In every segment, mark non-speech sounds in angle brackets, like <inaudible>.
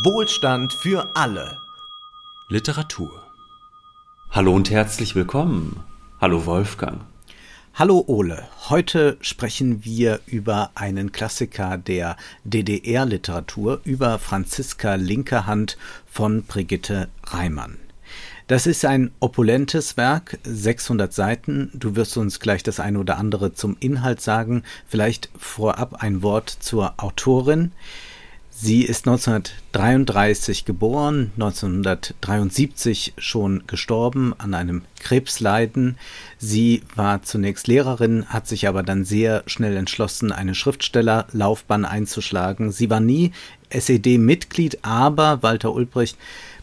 Wohlstand für alle. Literatur. Hallo und herzlich willkommen. Hallo Wolfgang. Hallo Ole, heute sprechen wir über einen Klassiker der DDR-Literatur, über Franziska Linkerhand von Brigitte Reimann. Das ist ein opulentes Werk, 600 Seiten. Du wirst uns gleich das eine oder andere zum Inhalt sagen. Vielleicht vorab ein Wort zur Autorin. Sie ist 1933 geboren, 1973 schon gestorben an einem Krebsleiden. Sie war zunächst Lehrerin, hat sich aber dann sehr schnell entschlossen, eine Schriftstellerlaufbahn einzuschlagen. Sie war nie SED-Mitglied, aber Walter Ulbricht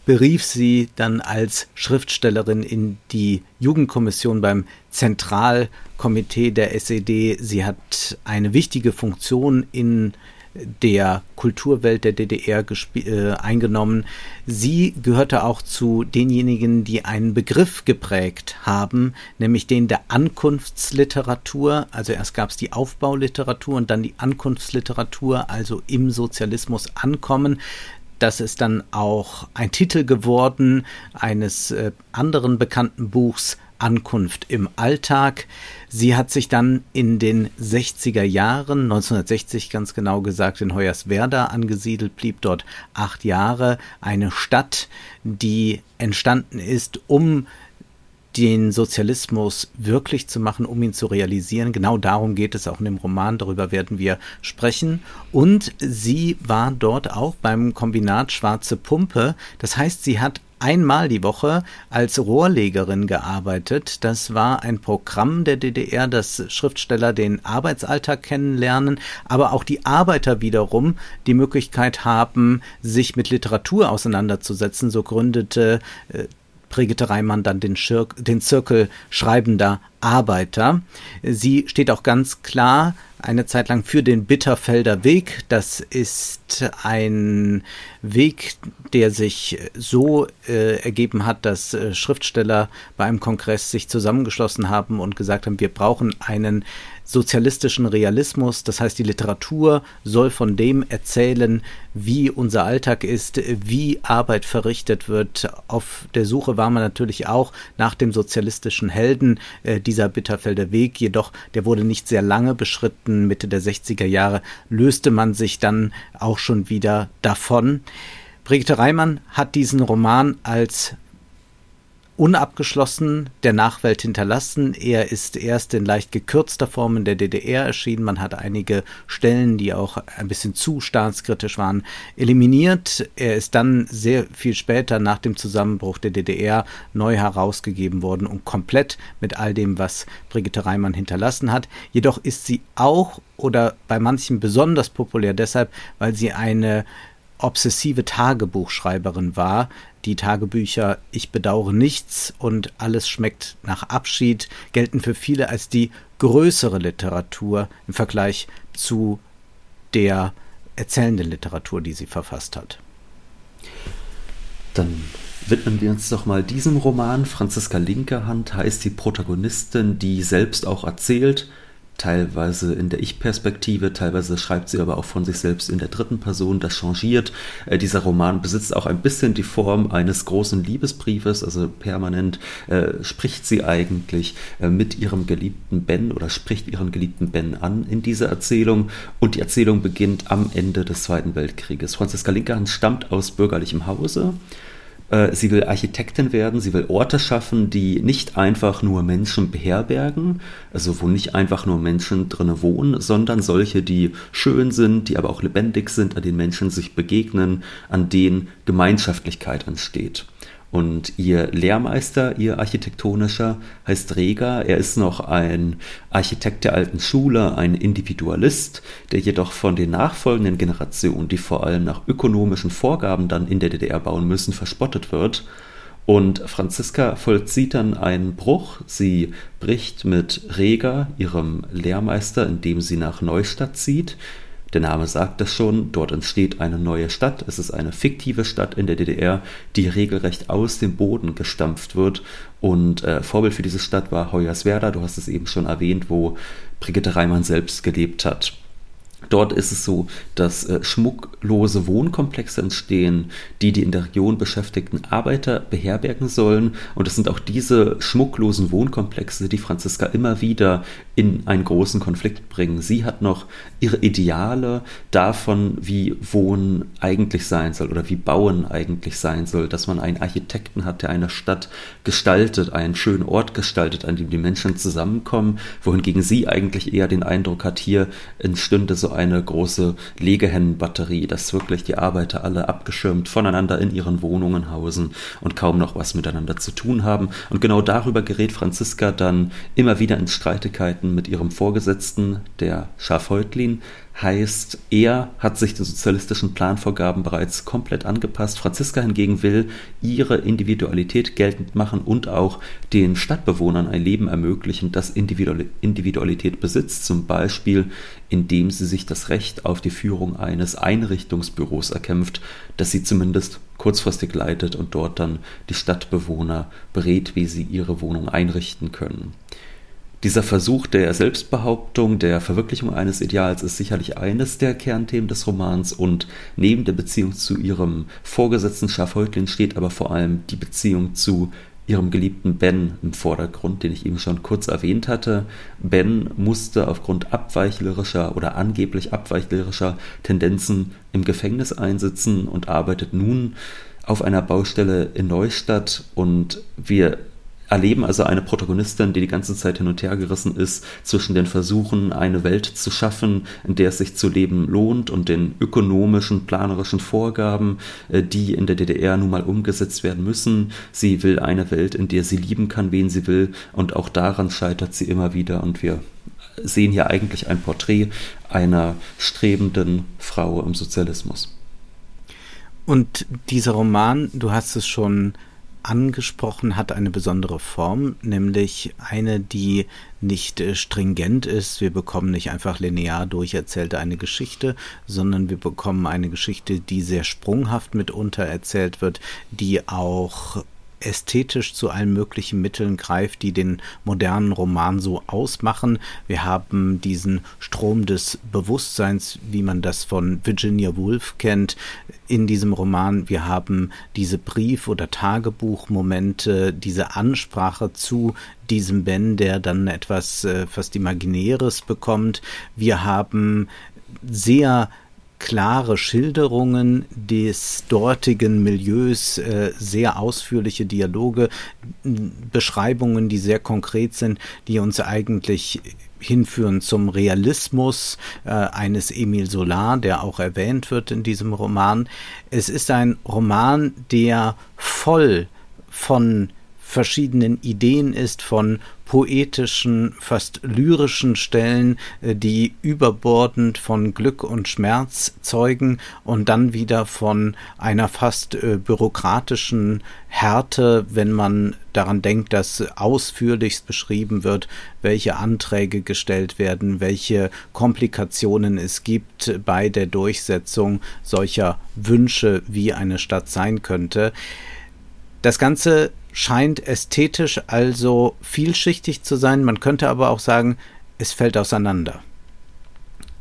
berief sie dann als Schriftstellerin in die Jugendkommission beim Zentralkomitee der SED. Sie hat eine wichtige Funktion in der Kulturwelt der DDR äh, eingenommen. Sie gehörte auch zu denjenigen, die einen Begriff geprägt haben, nämlich den der Ankunftsliteratur. Also erst gab es die Aufbauliteratur und dann die Ankunftsliteratur, also im Sozialismus ankommen. Das ist dann auch ein Titel geworden eines äh, anderen bekannten Buchs, Ankunft im Alltag. Sie hat sich dann in den 60er Jahren, 1960 ganz genau gesagt, in Hoyerswerda angesiedelt, blieb dort acht Jahre. Eine Stadt, die entstanden ist, um den Sozialismus wirklich zu machen, um ihn zu realisieren. Genau darum geht es auch in dem Roman, darüber werden wir sprechen. Und sie war dort auch beim Kombinat Schwarze Pumpe. Das heißt, sie hat einmal die Woche als Rohrlegerin gearbeitet. Das war ein Programm der DDR, das Schriftsteller den Arbeitsalltag kennenlernen, aber auch die Arbeiter wiederum die Möglichkeit haben, sich mit Literatur auseinanderzusetzen. So gründete äh, Brigitte Reimann dann den, Schir den Zirkel schreibender Arbeiter. Sie steht auch ganz klar eine Zeit lang für den Bitterfelder Weg. Das ist ein Weg, der sich so äh, ergeben hat, dass äh, Schriftsteller bei einem Kongress sich zusammengeschlossen haben und gesagt haben, wir brauchen einen sozialistischen Realismus. Das heißt, die Literatur soll von dem erzählen, wie unser Alltag ist, wie Arbeit verrichtet wird. Auf der Suche war man natürlich auch nach dem sozialistischen Helden, äh, dieser Bitterfelder Weg. Jedoch, der wurde nicht sehr lange beschritten. Mitte der 60er Jahre löste man sich dann auch schon wieder davon. Brigitte Reimann hat diesen Roman als unabgeschlossen der Nachwelt hinterlassen. Er ist erst in leicht gekürzter Form in der DDR erschienen. Man hat einige Stellen, die auch ein bisschen zu staatskritisch waren, eliminiert. Er ist dann sehr viel später nach dem Zusammenbruch der DDR neu herausgegeben worden und komplett mit all dem, was Brigitte Reimann hinterlassen hat. Jedoch ist sie auch oder bei manchen besonders populär deshalb, weil sie eine obsessive Tagebuchschreiberin war. Die Tagebücher Ich bedauere nichts und Alles schmeckt nach Abschied gelten für viele als die größere Literatur im Vergleich zu der erzählenden Literatur, die sie verfasst hat. Dann widmen wir uns doch mal diesem Roman. Franziska Linkerhand heißt die Protagonistin, die selbst auch erzählt, teilweise in der Ich-Perspektive, teilweise schreibt sie aber auch von sich selbst in der dritten Person, das changiert. Äh, dieser Roman besitzt auch ein bisschen die Form eines großen Liebesbriefes, also permanent äh, spricht sie eigentlich äh, mit ihrem geliebten Ben oder spricht ihren geliebten Ben an in dieser Erzählung und die Erzählung beginnt am Ende des Zweiten Weltkrieges. Franziska Linkerhand stammt aus bürgerlichem Hause sie will Architektin werden, sie will Orte schaffen, die nicht einfach nur Menschen beherbergen, also wo nicht einfach nur Menschen drinnen wohnen, sondern solche, die schön sind, die aber auch lebendig sind, an denen Menschen sich begegnen, an denen Gemeinschaftlichkeit entsteht. Und ihr Lehrmeister, ihr architektonischer, heißt Reger. Er ist noch ein Architekt der alten Schule, ein Individualist, der jedoch von den nachfolgenden Generationen, die vor allem nach ökonomischen Vorgaben dann in der DDR bauen müssen, verspottet wird. Und Franziska vollzieht dann einen Bruch. Sie bricht mit Reger, ihrem Lehrmeister, indem sie nach Neustadt zieht. Der Name sagt es schon, dort entsteht eine neue Stadt. Es ist eine fiktive Stadt in der DDR, die regelrecht aus dem Boden gestampft wird. Und äh, Vorbild für diese Stadt war Hoyerswerda, du hast es eben schon erwähnt, wo Brigitte Reimann selbst gelebt hat. Dort ist es so, dass äh, schmucklose Wohnkomplexe entstehen, die die in der Region beschäftigten Arbeiter beherbergen sollen. Und es sind auch diese schmucklosen Wohnkomplexe, die Franziska immer wieder in einen großen Konflikt bringen. Sie hat noch ihre Ideale davon, wie Wohnen eigentlich sein soll oder wie Bauen eigentlich sein soll, dass man einen Architekten hat, der eine Stadt gestaltet, einen schönen Ort gestaltet, an dem die Menschen zusammenkommen, wohingegen sie eigentlich eher den Eindruck hat, hier entstünde so eine große Legehennenbatterie, dass wirklich die Arbeiter alle abgeschirmt voneinander in ihren Wohnungen hausen und kaum noch was miteinander zu tun haben. Und genau darüber gerät Franziska dann immer wieder in Streitigkeiten mit ihrem Vorgesetzten, der Schafhäutlin, heißt, er hat sich den sozialistischen Planvorgaben bereits komplett angepasst. Franziska hingegen will ihre Individualität geltend machen und auch den Stadtbewohnern ein Leben ermöglichen, das Individualität besitzt, zum Beispiel indem sie sich das Recht auf die Führung eines Einrichtungsbüros erkämpft, das sie zumindest kurzfristig leitet und dort dann die Stadtbewohner berät, wie sie ihre Wohnung einrichten können. Dieser Versuch der Selbstbehauptung, der Verwirklichung eines Ideals ist sicherlich eines der Kernthemen des Romans und neben der Beziehung zu ihrem Vorgesetzten Schafhäutlin steht aber vor allem die Beziehung zu ihrem geliebten Ben im Vordergrund, den ich eben schon kurz erwähnt hatte. Ben musste aufgrund abweichlerischer oder angeblich abweichlerischer Tendenzen im Gefängnis einsitzen und arbeitet nun auf einer Baustelle in Neustadt und wir erleben also eine Protagonistin, die die ganze Zeit hin und her gerissen ist zwischen den Versuchen, eine Welt zu schaffen, in der es sich zu leben lohnt und den ökonomischen, planerischen Vorgaben, äh, die in der DDR nun mal umgesetzt werden müssen. Sie will eine Welt, in der sie lieben kann, wen sie will und auch daran scheitert sie immer wieder und wir sehen hier eigentlich ein Porträt einer strebenden Frau im Sozialismus. Und dieser Roman, du hast es schon angesprochen hat eine besondere Form, nämlich eine, die nicht äh, stringent ist. Wir bekommen nicht einfach linear durcherzählte eine Geschichte, sondern wir bekommen eine Geschichte, die sehr sprunghaft mitunter erzählt wird, die auch ästhetisch zu allen möglichen Mitteln greift, die den modernen Roman so ausmachen. Wir haben diesen Strom des Bewusstseins, wie man das von Virginia Woolf kennt, in diesem Roman. Wir haben diese Brief- oder Tagebuchmomente, diese Ansprache zu diesem Ben, der dann etwas äh, fast Imaginäres bekommt. Wir haben sehr klare Schilderungen des dortigen Milieus, äh, sehr ausführliche Dialoge, Beschreibungen, die sehr konkret sind, die uns eigentlich hinführen zum Realismus äh, eines Emil Solar, der auch erwähnt wird in diesem Roman. Es ist ein Roman, der voll von verschiedenen Ideen ist, von poetischen, fast lyrischen Stellen, äh, die überbordend von Glück und Schmerz zeugen und dann wieder von einer fast äh, bürokratischen Härte, wenn man daran denkt, dass ausführlichst beschrieben wird, welche Anträge gestellt werden, welche Komplikationen es gibt bei der Durchsetzung solcher Wünsche, wie eine Stadt sein könnte. Das Ganze scheint ästhetisch also vielschichtig zu sein. Man könnte aber auch sagen, es fällt auseinander.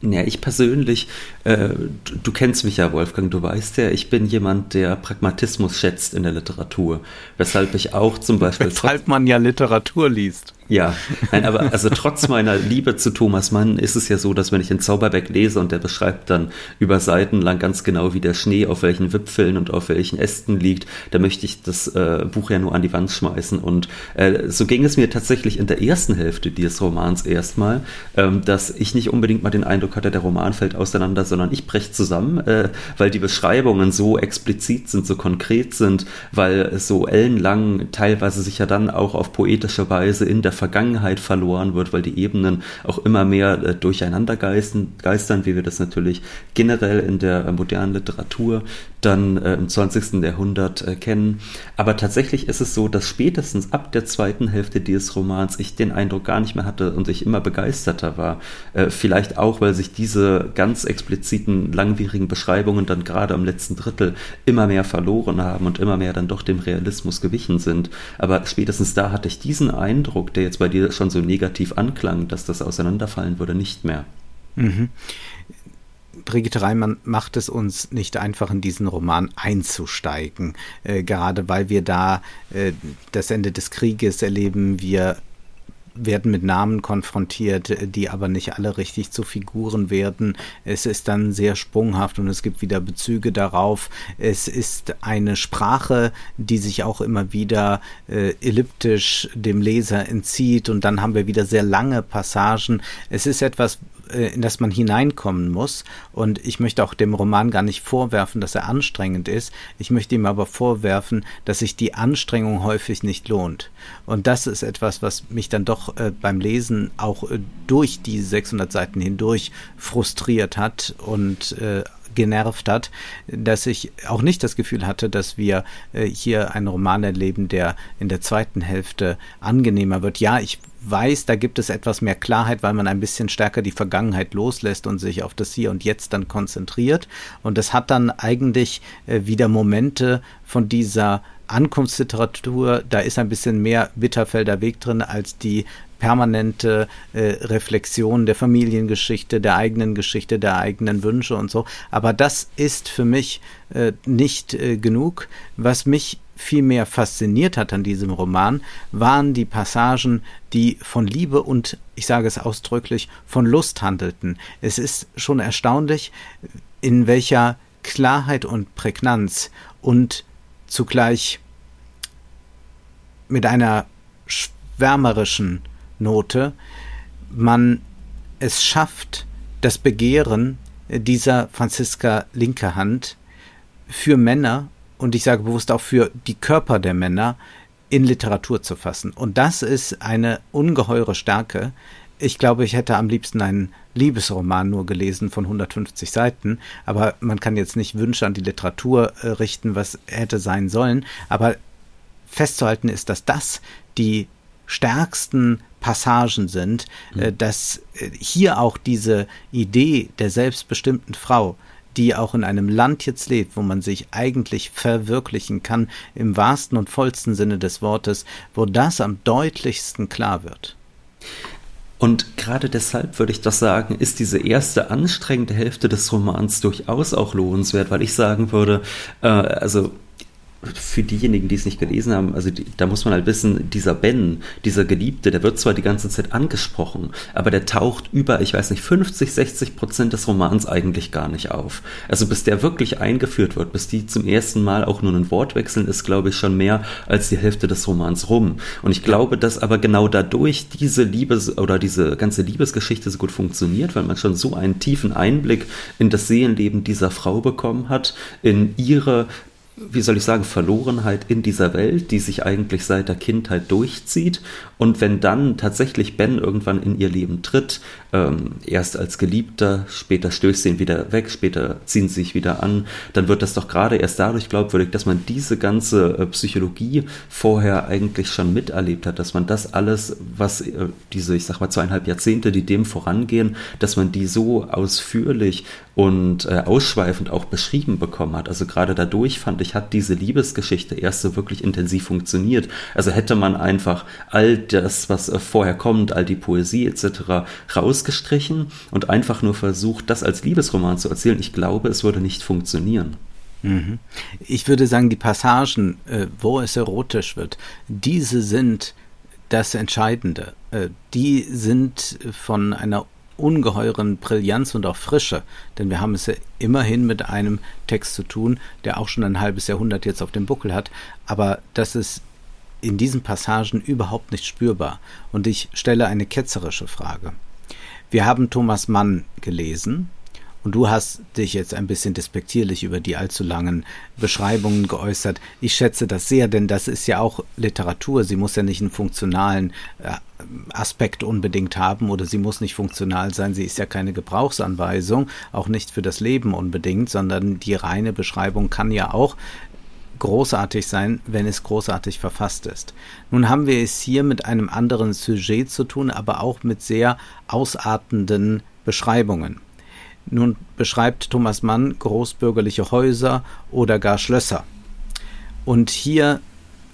Ja, ich persönlich, äh, du, du, kennst mich ja, Wolfgang, du weißt ja, ich bin jemand, der Pragmatismus schätzt in der Literatur. Weshalb ich auch zum Beispiel. <laughs> Weshalb man ja Literatur liest. Ja, nein, aber also trotz meiner Liebe zu Thomas Mann ist es ja so, dass wenn ich den Zauberberg lese und der beschreibt dann über Seiten lang ganz genau, wie der Schnee auf welchen Wipfeln und auf welchen Ästen liegt, da möchte ich das äh, Buch ja nur an die Wand schmeißen. Und äh, so ging es mir tatsächlich in der ersten Hälfte dieses Romans erstmal, ähm, dass ich nicht unbedingt mal den Eindruck hatte, der Roman fällt auseinander, sondern ich breche zusammen, äh, weil die Beschreibungen so explizit sind, so konkret sind, weil es so ellenlang teilweise sich ja dann auch auf poetische Weise in der Vergangenheit verloren wird, weil die Ebenen auch immer mehr äh, durcheinander geistern, geistern, wie wir das natürlich generell in der äh, modernen Literatur dann äh, im 20. Jahrhundert äh, kennen. Aber tatsächlich ist es so, dass spätestens ab der zweiten Hälfte dieses Romans ich den Eindruck gar nicht mehr hatte und ich immer begeisterter war. Äh, vielleicht auch, weil sich diese ganz expliziten, langwierigen Beschreibungen dann gerade am letzten Drittel immer mehr verloren haben und immer mehr dann doch dem Realismus gewichen sind. Aber spätestens da hatte ich diesen Eindruck, der jetzt bei dir schon so negativ anklang, dass das auseinanderfallen würde, nicht mehr. Mhm Brigitte Reimann macht es uns nicht einfach, in diesen Roman einzusteigen, äh, gerade weil wir da äh, das Ende des Krieges erleben. Wir werden mit Namen konfrontiert, die aber nicht alle richtig zu Figuren werden. Es ist dann sehr sprunghaft und es gibt wieder Bezüge darauf. Es ist eine Sprache, die sich auch immer wieder äh, elliptisch dem Leser entzieht und dann haben wir wieder sehr lange Passagen. Es ist etwas, in das man hineinkommen muss. Und ich möchte auch dem Roman gar nicht vorwerfen, dass er anstrengend ist. Ich möchte ihm aber vorwerfen, dass sich die Anstrengung häufig nicht lohnt. Und das ist etwas, was mich dann doch äh, beim Lesen auch äh, durch die 600 Seiten hindurch frustriert hat und äh, genervt hat, dass ich auch nicht das Gefühl hatte, dass wir äh, hier einen Roman erleben, der in der zweiten Hälfte angenehmer wird. Ja, ich weiß, da gibt es etwas mehr Klarheit, weil man ein bisschen stärker die Vergangenheit loslässt und sich auf das Hier und Jetzt dann konzentriert. Und das hat dann eigentlich äh, wieder Momente von dieser Ankunftsliteratur, da ist ein bisschen mehr Bitterfelder Weg drin als die permanente äh, Reflexion der Familiengeschichte, der eigenen Geschichte, der eigenen Wünsche und so. Aber das ist für mich äh, nicht äh, genug. Was mich viel mehr fasziniert hat an diesem Roman, waren die Passagen, die von Liebe und, ich sage es ausdrücklich, von Lust handelten. Es ist schon erstaunlich, in welcher Klarheit und Prägnanz und zugleich mit einer schwärmerischen Note man es schafft, das Begehren dieser Franziska linke Hand für Männer und ich sage bewusst auch für die Körper der Männer in Literatur zu fassen. Und das ist eine ungeheure Stärke. Ich glaube, ich hätte am liebsten einen Liebesroman nur gelesen von 150 Seiten, aber man kann jetzt nicht Wünsche an die Literatur äh, richten, was hätte sein sollen. Aber festzuhalten ist, dass das die stärksten Passagen sind, mhm. dass äh, hier auch diese Idee der selbstbestimmten Frau die auch in einem Land jetzt lebt, wo man sich eigentlich verwirklichen kann, im wahrsten und vollsten Sinne des Wortes, wo das am deutlichsten klar wird. Und gerade deshalb würde ich doch sagen, ist diese erste anstrengende Hälfte des Romans durchaus auch lohnenswert, weil ich sagen würde, äh, also für diejenigen, die es nicht gelesen haben, also die, da muss man halt wissen, dieser Ben, dieser Geliebte, der wird zwar die ganze Zeit angesprochen, aber der taucht über, ich weiß nicht, 50, 60 Prozent des Romans eigentlich gar nicht auf. Also bis der wirklich eingeführt wird, bis die zum ersten Mal auch nur ein Wort wechseln, ist, glaube ich, schon mehr als die Hälfte des Romans rum. Und ich glaube, dass aber genau dadurch diese Liebes- oder diese ganze Liebesgeschichte so gut funktioniert, weil man schon so einen tiefen Einblick in das Seelenleben dieser Frau bekommen hat, in ihre wie soll ich sagen, Verlorenheit in dieser Welt, die sich eigentlich seit der Kindheit durchzieht. Und wenn dann tatsächlich Ben irgendwann in ihr Leben tritt, ähm, erst als Geliebter, später stößt sie ihn wieder weg, später ziehen sie sich wieder an, dann wird das doch gerade erst dadurch glaubwürdig, dass man diese ganze äh, Psychologie vorher eigentlich schon miterlebt hat, dass man das alles, was äh, diese, ich sag mal, zweieinhalb Jahrzehnte, die dem vorangehen, dass man die so ausführlich und äh, ausschweifend auch beschrieben bekommen hat. Also gerade dadurch fand ich, hat diese Liebesgeschichte erst so wirklich intensiv funktioniert. Also hätte man einfach all das, was äh, vorher kommt, all die Poesie etc. rausgestrichen und einfach nur versucht, das als Liebesroman zu erzählen, ich glaube, es würde nicht funktionieren. Mhm. Ich würde sagen, die Passagen, äh, wo es erotisch wird, diese sind das Entscheidende. Äh, die sind von einer ungeheuren Brillanz und auch Frische, denn wir haben es ja immerhin mit einem Text zu tun, der auch schon ein halbes Jahrhundert jetzt auf dem Buckel hat, aber das ist in diesen Passagen überhaupt nicht spürbar. Und ich stelle eine ketzerische Frage. Wir haben Thomas Mann gelesen, und du hast dich jetzt ein bisschen despektierlich über die allzu langen Beschreibungen geäußert. Ich schätze das sehr, denn das ist ja auch Literatur. Sie muss ja nicht einen funktionalen äh, Aspekt unbedingt haben oder sie muss nicht funktional sein. Sie ist ja keine Gebrauchsanweisung, auch nicht für das Leben unbedingt, sondern die reine Beschreibung kann ja auch großartig sein, wenn es großartig verfasst ist. Nun haben wir es hier mit einem anderen Sujet zu tun, aber auch mit sehr ausartenden Beschreibungen. Nun beschreibt Thomas Mann großbürgerliche Häuser oder gar Schlösser. Und hier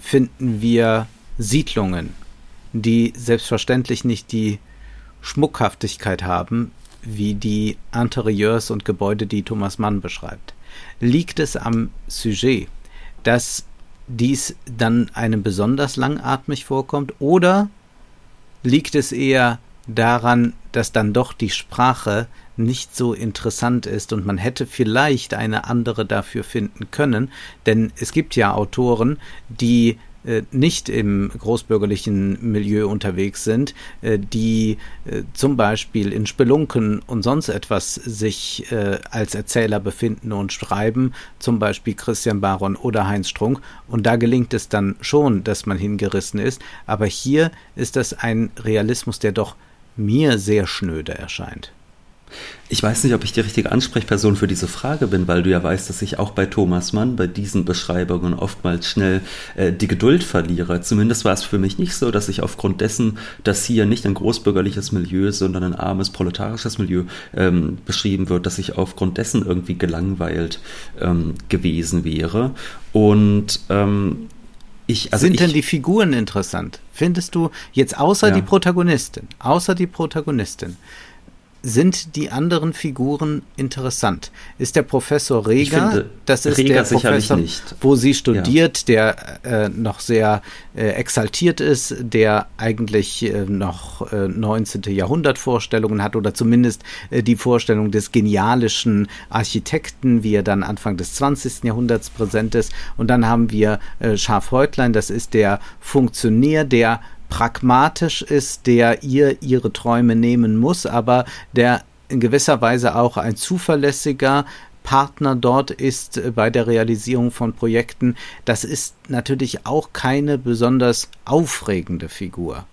finden wir Siedlungen, die selbstverständlich nicht die Schmuckhaftigkeit haben, wie die Interieurs und Gebäude, die Thomas Mann beschreibt. Liegt es am Sujet, dass dies dann einem besonders langatmig vorkommt, oder liegt es eher daran, dass dann doch die Sprache nicht so interessant ist und man hätte vielleicht eine andere dafür finden können, denn es gibt ja Autoren, die äh, nicht im großbürgerlichen Milieu unterwegs sind, äh, die äh, zum Beispiel in Spelunken und sonst etwas sich als Erzähler befinden und schreiben, zum Beispiel Christian Baron oder Heinz Strunk. Und da gelingt es dann schon, dass man hingerissen ist. Aber hier ist das ein Realismus, der doch mir sehr schnöde erscheint. Ich weiß nicht, ob ich die richtige Ansprechperson für diese Frage bin, weil du ja weißt, dass ich auch bei Thomas Mann bei diesen Beschreibungen oftmals schnell äh, die Geduld verliere. Zumindest war es für mich nicht so, dass ich aufgrund dessen, dass hier nicht ein großbürgerliches Milieu, sondern ein armes proletarisches Milieu ähm, beschrieben wird, dass ich aufgrund dessen irgendwie gelangweilt ähm, gewesen wäre. Und ähm, ich, also Sind ich, denn die Figuren interessant? Findest du jetzt außer ja. die Protagonistin, außer die Protagonistin, sind die anderen Figuren interessant? Ist der Professor Reger, finde, das ist Reger der Professor, wo sie studiert, ja. der äh, noch sehr äh, exaltiert ist, der eigentlich äh, noch 19. Äh, Jahrhundert Vorstellungen hat oder zumindest äh, die Vorstellung des genialischen Architekten, wie er dann Anfang des 20. Jahrhunderts präsent ist. Und dann haben wir äh, Schafhäutlein, das ist der Funktionär, der pragmatisch ist, der ihr ihre Träume nehmen muss, aber der in gewisser Weise auch ein zuverlässiger Partner dort ist äh, bei der Realisierung von Projekten. Das ist natürlich auch keine besonders aufregende Figur.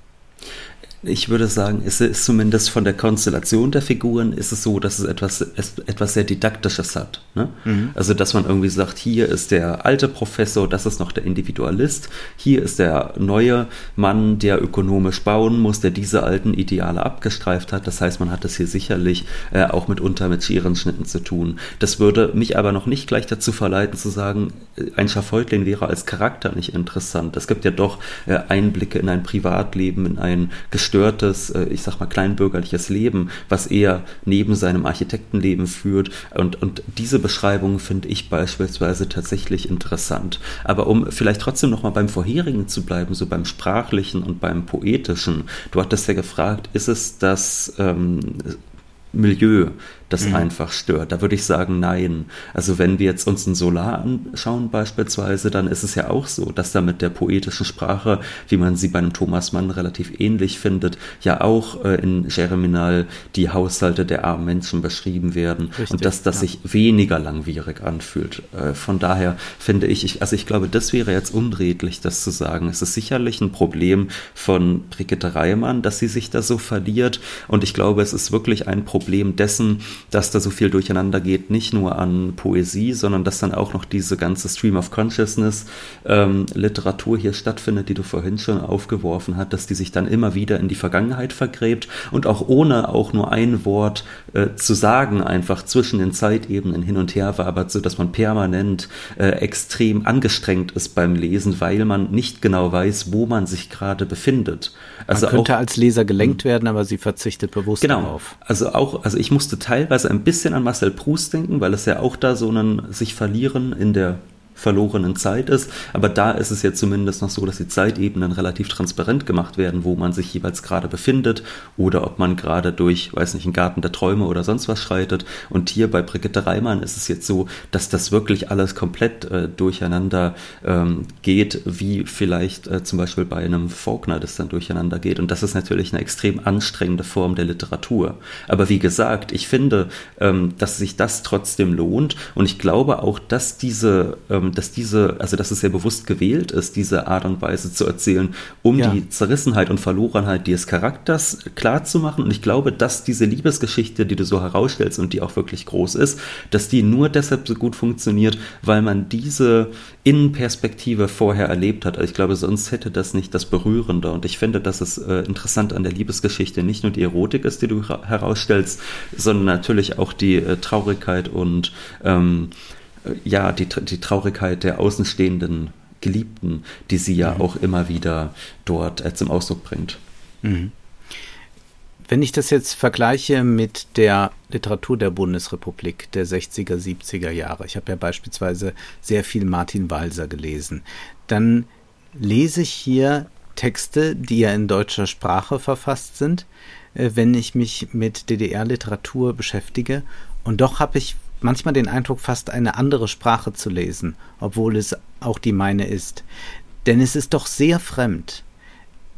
Ich würde sagen, es ist zumindest von der Konstellation der Figuren ist es so, dass es etwas, es etwas sehr Didaktisches hat. Ne? Mhm. Also, dass man irgendwie sagt, hier ist der alte Professor, das ist noch der Individualist, hier ist der neue Mann, der ökonomisch bauen muss, der diese alten Ideale abgestreift hat. Das heißt, man hat es hier sicherlich äh, auch mitunter mit Scherenschnitten zu tun. Das würde mich aber noch nicht gleich dazu verleiten zu sagen, äh, ein Schafäutling wäre als Charakter nicht interessant. Es gibt ja doch äh, Einblicke in ein Privatleben, in ein Gestalt gestörtes, äh, ich sag mal, kleinbürgerliches Leben, was er neben seinem Architektenleben führt. Und, und diese Beschreibung finde ich beispielsweise tatsächlich interessant. Aber um vielleicht trotzdem nochmal beim vorherigen zu bleiben, so beim sprachlichen und beim poetischen. Du hattest ja gefragt, ist es das ähm, Milieu, das mhm. einfach stört. Da würde ich sagen, nein. Also wenn wir jetzt uns ein Solar anschauen beispielsweise, dann ist es ja auch so, dass da mit der poetischen Sprache, wie man sie bei einem Thomas Mann relativ ähnlich findet, ja auch äh, in Gereminal die Haushalte der armen Menschen beschrieben werden Richtig, und dass das ja. sich weniger langwierig anfühlt. Äh, von daher finde ich, ich, also ich glaube, das wäre jetzt unredlich, das zu sagen. Es ist sicherlich ein Problem von Brigitte Reimann, dass sie sich da so verliert und ich glaube, es ist wirklich ein Problem dessen, dass da so viel durcheinander geht, nicht nur an Poesie, sondern dass dann auch noch diese ganze Stream of Consciousness ähm, Literatur hier stattfindet, die du vorhin schon aufgeworfen hast, dass die sich dann immer wieder in die Vergangenheit vergräbt und auch ohne auch nur ein Wort äh, zu sagen, einfach zwischen den Zeitebenen hin und her wabert, so dass man permanent äh, extrem angestrengt ist beim Lesen, weil man nicht genau weiß, wo man sich gerade befindet. Also man könnte auch, als Leser gelenkt hm. werden, aber sie verzichtet bewusst genau, darauf. Also auch, also ich musste teilweise ein bisschen an Marcel Proust denken, weil es ja auch da so ein sich verlieren in der verlorenen Zeit ist. Aber da ist es ja zumindest noch so, dass die Zeitebenen relativ transparent gemacht werden, wo man sich jeweils gerade befindet oder ob man gerade durch, weiß nicht, einen Garten der Träume oder sonst was schreitet. Und hier bei Brigitte Reimann ist es jetzt so, dass das wirklich alles komplett äh, durcheinander ähm, geht, wie vielleicht äh, zum Beispiel bei einem Faulkner das dann durcheinander geht. Und das ist natürlich eine extrem anstrengende Form der Literatur. Aber wie gesagt, ich finde, ähm, dass sich das trotzdem lohnt und ich glaube auch, dass diese ähm, dass diese, also dass es sehr bewusst gewählt ist, diese Art und Weise zu erzählen, um ja. die Zerrissenheit und Verlorenheit des Charakters klar zu machen. Und ich glaube, dass diese Liebesgeschichte, die du so herausstellst und die auch wirklich groß ist, dass die nur deshalb so gut funktioniert, weil man diese Innenperspektive vorher erlebt hat. Also ich glaube, sonst hätte das nicht das Berührende. Und ich finde, dass es äh, interessant an der Liebesgeschichte nicht nur die Erotik ist, die du herausstellst, sondern natürlich auch die äh, Traurigkeit und ähm, ja, die, die Traurigkeit der außenstehenden Geliebten, die sie ja mhm. auch immer wieder dort äh, zum Ausdruck bringt. Mhm. Wenn ich das jetzt vergleiche mit der Literatur der Bundesrepublik der 60er, 70er Jahre, ich habe ja beispielsweise sehr viel Martin Walser gelesen, dann lese ich hier Texte, die ja in deutscher Sprache verfasst sind, äh, wenn ich mich mit DDR-Literatur beschäftige. Und doch habe ich manchmal den Eindruck, fast eine andere Sprache zu lesen, obwohl es auch die meine ist. Denn es ist doch sehr fremd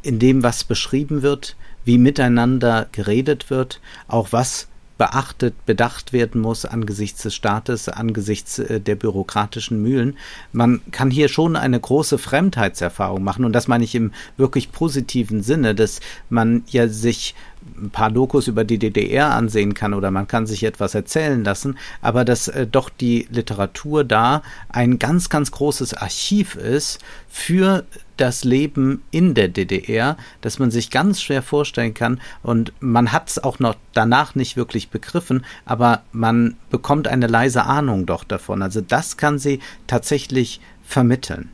in dem, was beschrieben wird, wie miteinander geredet wird, auch was beachtet, bedacht werden muss angesichts des Staates, angesichts äh, der bürokratischen Mühlen. Man kann hier schon eine große Fremdheitserfahrung machen und das meine ich im wirklich positiven Sinne, dass man ja sich ein paar Dokus über die DDR ansehen kann oder man kann sich etwas erzählen lassen, aber dass äh, doch die Literatur da ein ganz, ganz großes Archiv ist für das Leben in der DDR, dass man sich ganz schwer vorstellen kann und man hat es auch noch danach nicht wirklich begriffen, aber man bekommt eine leise Ahnung doch davon. Also das kann sie tatsächlich vermitteln.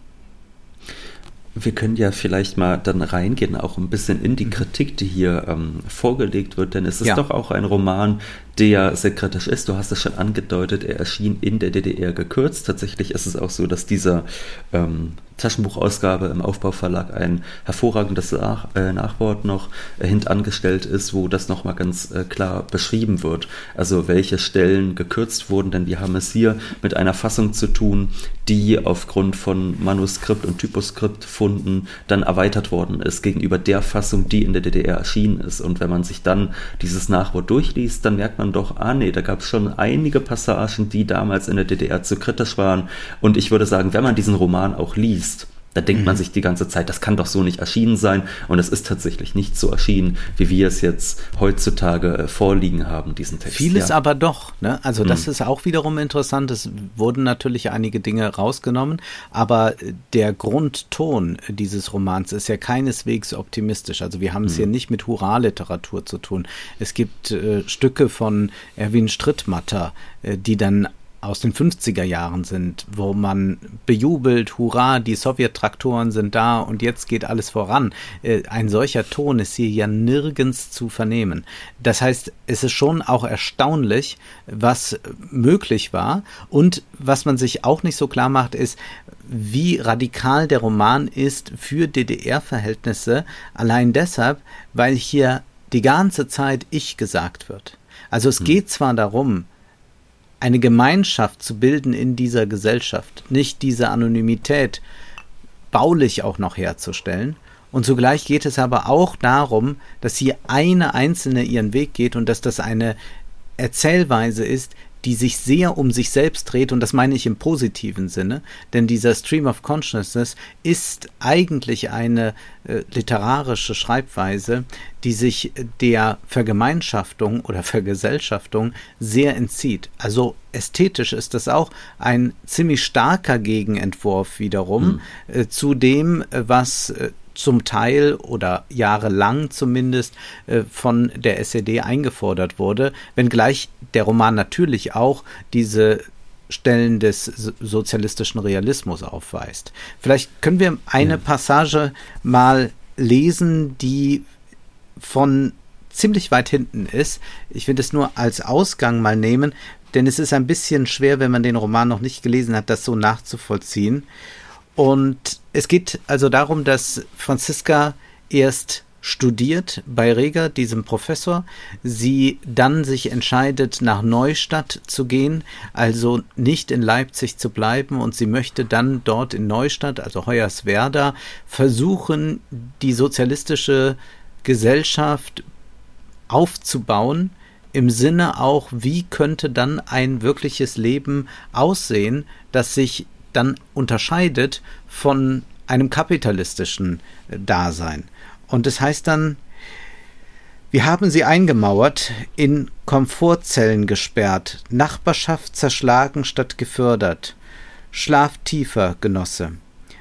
Wir können ja vielleicht mal dann reingehen, auch ein bisschen in die mhm. Kritik, die hier ähm, vorgelegt wird, denn es ist ja. doch auch ein Roman, der sehr kritisch ist. Du hast es schon angedeutet, er erschien in der DDR gekürzt. Tatsächlich ist es auch so, dass dieser ähm, Taschenbuchausgabe im Aufbauverlag ein hervorragendes Nach äh, Nachwort noch äh, hintangestellt ist, wo das nochmal ganz äh, klar beschrieben wird. Also welche Stellen gekürzt wurden, denn wir haben es hier mit einer Fassung zu tun, die aufgrund von Manuskript und Typoskriptfunden dann erweitert worden ist gegenüber der Fassung, die in der DDR erschienen ist. Und wenn man sich dann dieses Nachwort durchliest, dann merkt man, man doch, ah nee, da gab es schon einige Passagen, die damals in der DDR zu kritisch waren. Und ich würde sagen, wenn man diesen Roman auch liest, da denkt mhm. man sich die ganze Zeit, das kann doch so nicht erschienen sein. Und es ist tatsächlich nicht so erschienen, wie wir es jetzt heutzutage äh, vorliegen haben, diesen Text. Vieles ja. aber doch. Ne? Also das mhm. ist auch wiederum interessant. Es wurden natürlich einige Dinge rausgenommen, aber der Grundton dieses Romans ist ja keineswegs optimistisch. Also wir haben es mhm. hier nicht mit Hurraliteratur zu tun. Es gibt äh, Stücke von Erwin Strittmatter, äh, die dann aus den 50er Jahren sind, wo man bejubelt, hurra, die Sowjet-Traktoren sind da und jetzt geht alles voran. Äh, ein solcher Ton ist hier ja nirgends zu vernehmen. Das heißt, es ist schon auch erstaunlich, was möglich war und was man sich auch nicht so klar macht, ist, wie radikal der Roman ist für DDR-Verhältnisse, allein deshalb, weil hier die ganze Zeit ich gesagt wird. Also es hm. geht zwar darum, eine Gemeinschaft zu bilden in dieser Gesellschaft, nicht diese Anonymität baulich auch noch herzustellen. Und zugleich geht es aber auch darum, dass hier eine Einzelne ihren Weg geht und dass das eine Erzählweise ist, die sich sehr um sich selbst dreht, und das meine ich im positiven Sinne, denn dieser Stream of Consciousness ist eigentlich eine äh, literarische Schreibweise, die sich der Vergemeinschaftung oder Vergesellschaftung sehr entzieht. Also ästhetisch ist das auch ein ziemlich starker Gegenentwurf wiederum mhm. äh, zu dem, äh, was äh, zum Teil oder jahrelang zumindest äh, von der SED eingefordert wurde, wenngleich der Roman natürlich auch diese Stellen des sozialistischen Realismus aufweist. Vielleicht können wir eine ja. Passage mal lesen, die von ziemlich weit hinten ist. Ich will es nur als Ausgang mal nehmen, denn es ist ein bisschen schwer, wenn man den Roman noch nicht gelesen hat, das so nachzuvollziehen. Und es geht also darum, dass Franziska erst studiert bei Reger, diesem Professor, sie dann sich entscheidet, nach Neustadt zu gehen, also nicht in Leipzig zu bleiben. Und sie möchte dann dort in Neustadt, also Hoyerswerda, versuchen, die sozialistische Gesellschaft aufzubauen, im Sinne auch, wie könnte dann ein wirkliches Leben aussehen, das sich dann unterscheidet von einem kapitalistischen äh, Dasein. Und das heißt dann, wir haben sie eingemauert, in Komfortzellen gesperrt, Nachbarschaft zerschlagen statt gefördert. Schlaf tiefer, Genosse.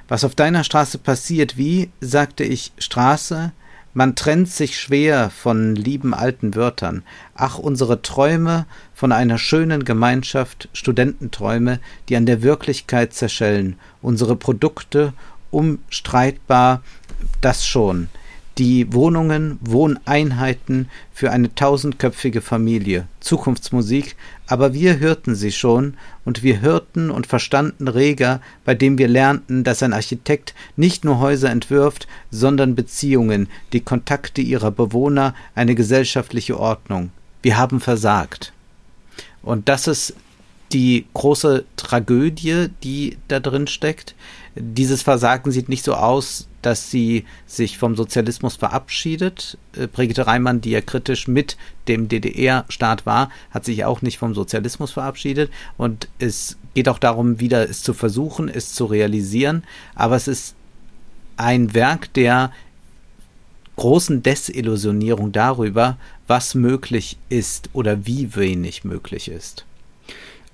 Was auf deiner Straße passiert, wie, sagte ich, Straße, man trennt sich schwer von lieben alten Wörtern. Ach, unsere Träume von einer schönen Gemeinschaft, Studententräume, die an der Wirklichkeit zerschellen. Unsere Produkte, unstreitbar, das schon. Die Wohnungen, Wohneinheiten für eine tausendköpfige Familie, Zukunftsmusik, aber wir hörten sie schon, und wir hörten und verstanden reger, bei dem wir lernten, dass ein Architekt nicht nur Häuser entwirft, sondern Beziehungen, die Kontakte ihrer Bewohner, eine gesellschaftliche Ordnung. Wir haben versagt. Und das ist die große Tragödie, die da drin steckt. Dieses Versagen sieht nicht so aus, dass sie sich vom Sozialismus verabschiedet. Äh, Brigitte Reimann, die ja kritisch mit dem DDR-Staat war, hat sich auch nicht vom Sozialismus verabschiedet. Und es geht auch darum, wieder es zu versuchen, es zu realisieren. Aber es ist ein Werk der großen Desillusionierung darüber, was möglich ist oder wie wenig möglich ist.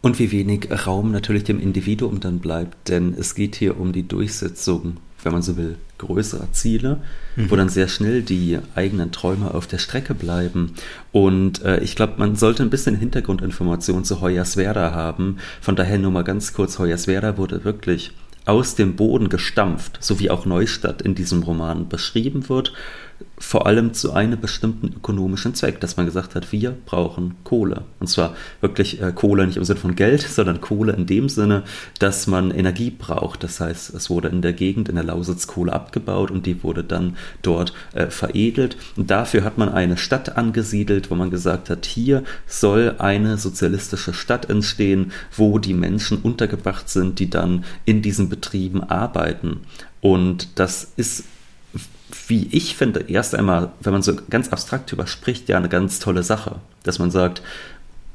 Und wie wenig Raum natürlich dem Individuum dann bleibt, denn es geht hier um die Durchsetzung, wenn man so will, größerer Ziele, mhm. wo dann sehr schnell die eigenen Träume auf der Strecke bleiben. Und äh, ich glaube, man sollte ein bisschen Hintergrundinformationen zu Hoyerswerda haben. Von daher nur mal ganz kurz, Hoyerswerda wurde wirklich aus dem Boden gestampft, so wie auch Neustadt in diesem Roman beschrieben wird vor allem zu einem bestimmten ökonomischen Zweck, dass man gesagt hat, wir brauchen Kohle. Und zwar wirklich äh, Kohle nicht im Sinne von Geld, <laughs> sondern Kohle in dem Sinne, dass man Energie braucht. Das heißt, es wurde in der Gegend in der Lausitz Kohle abgebaut und die wurde dann dort äh, veredelt. Und dafür hat man eine Stadt angesiedelt, wo man gesagt hat, hier soll eine sozialistische Stadt entstehen, wo die Menschen untergebracht sind, die dann in diesen Betrieben arbeiten. Und das ist wie ich finde, erst einmal, wenn man so ganz abstrakt überspricht, ja eine ganz tolle Sache, dass man sagt,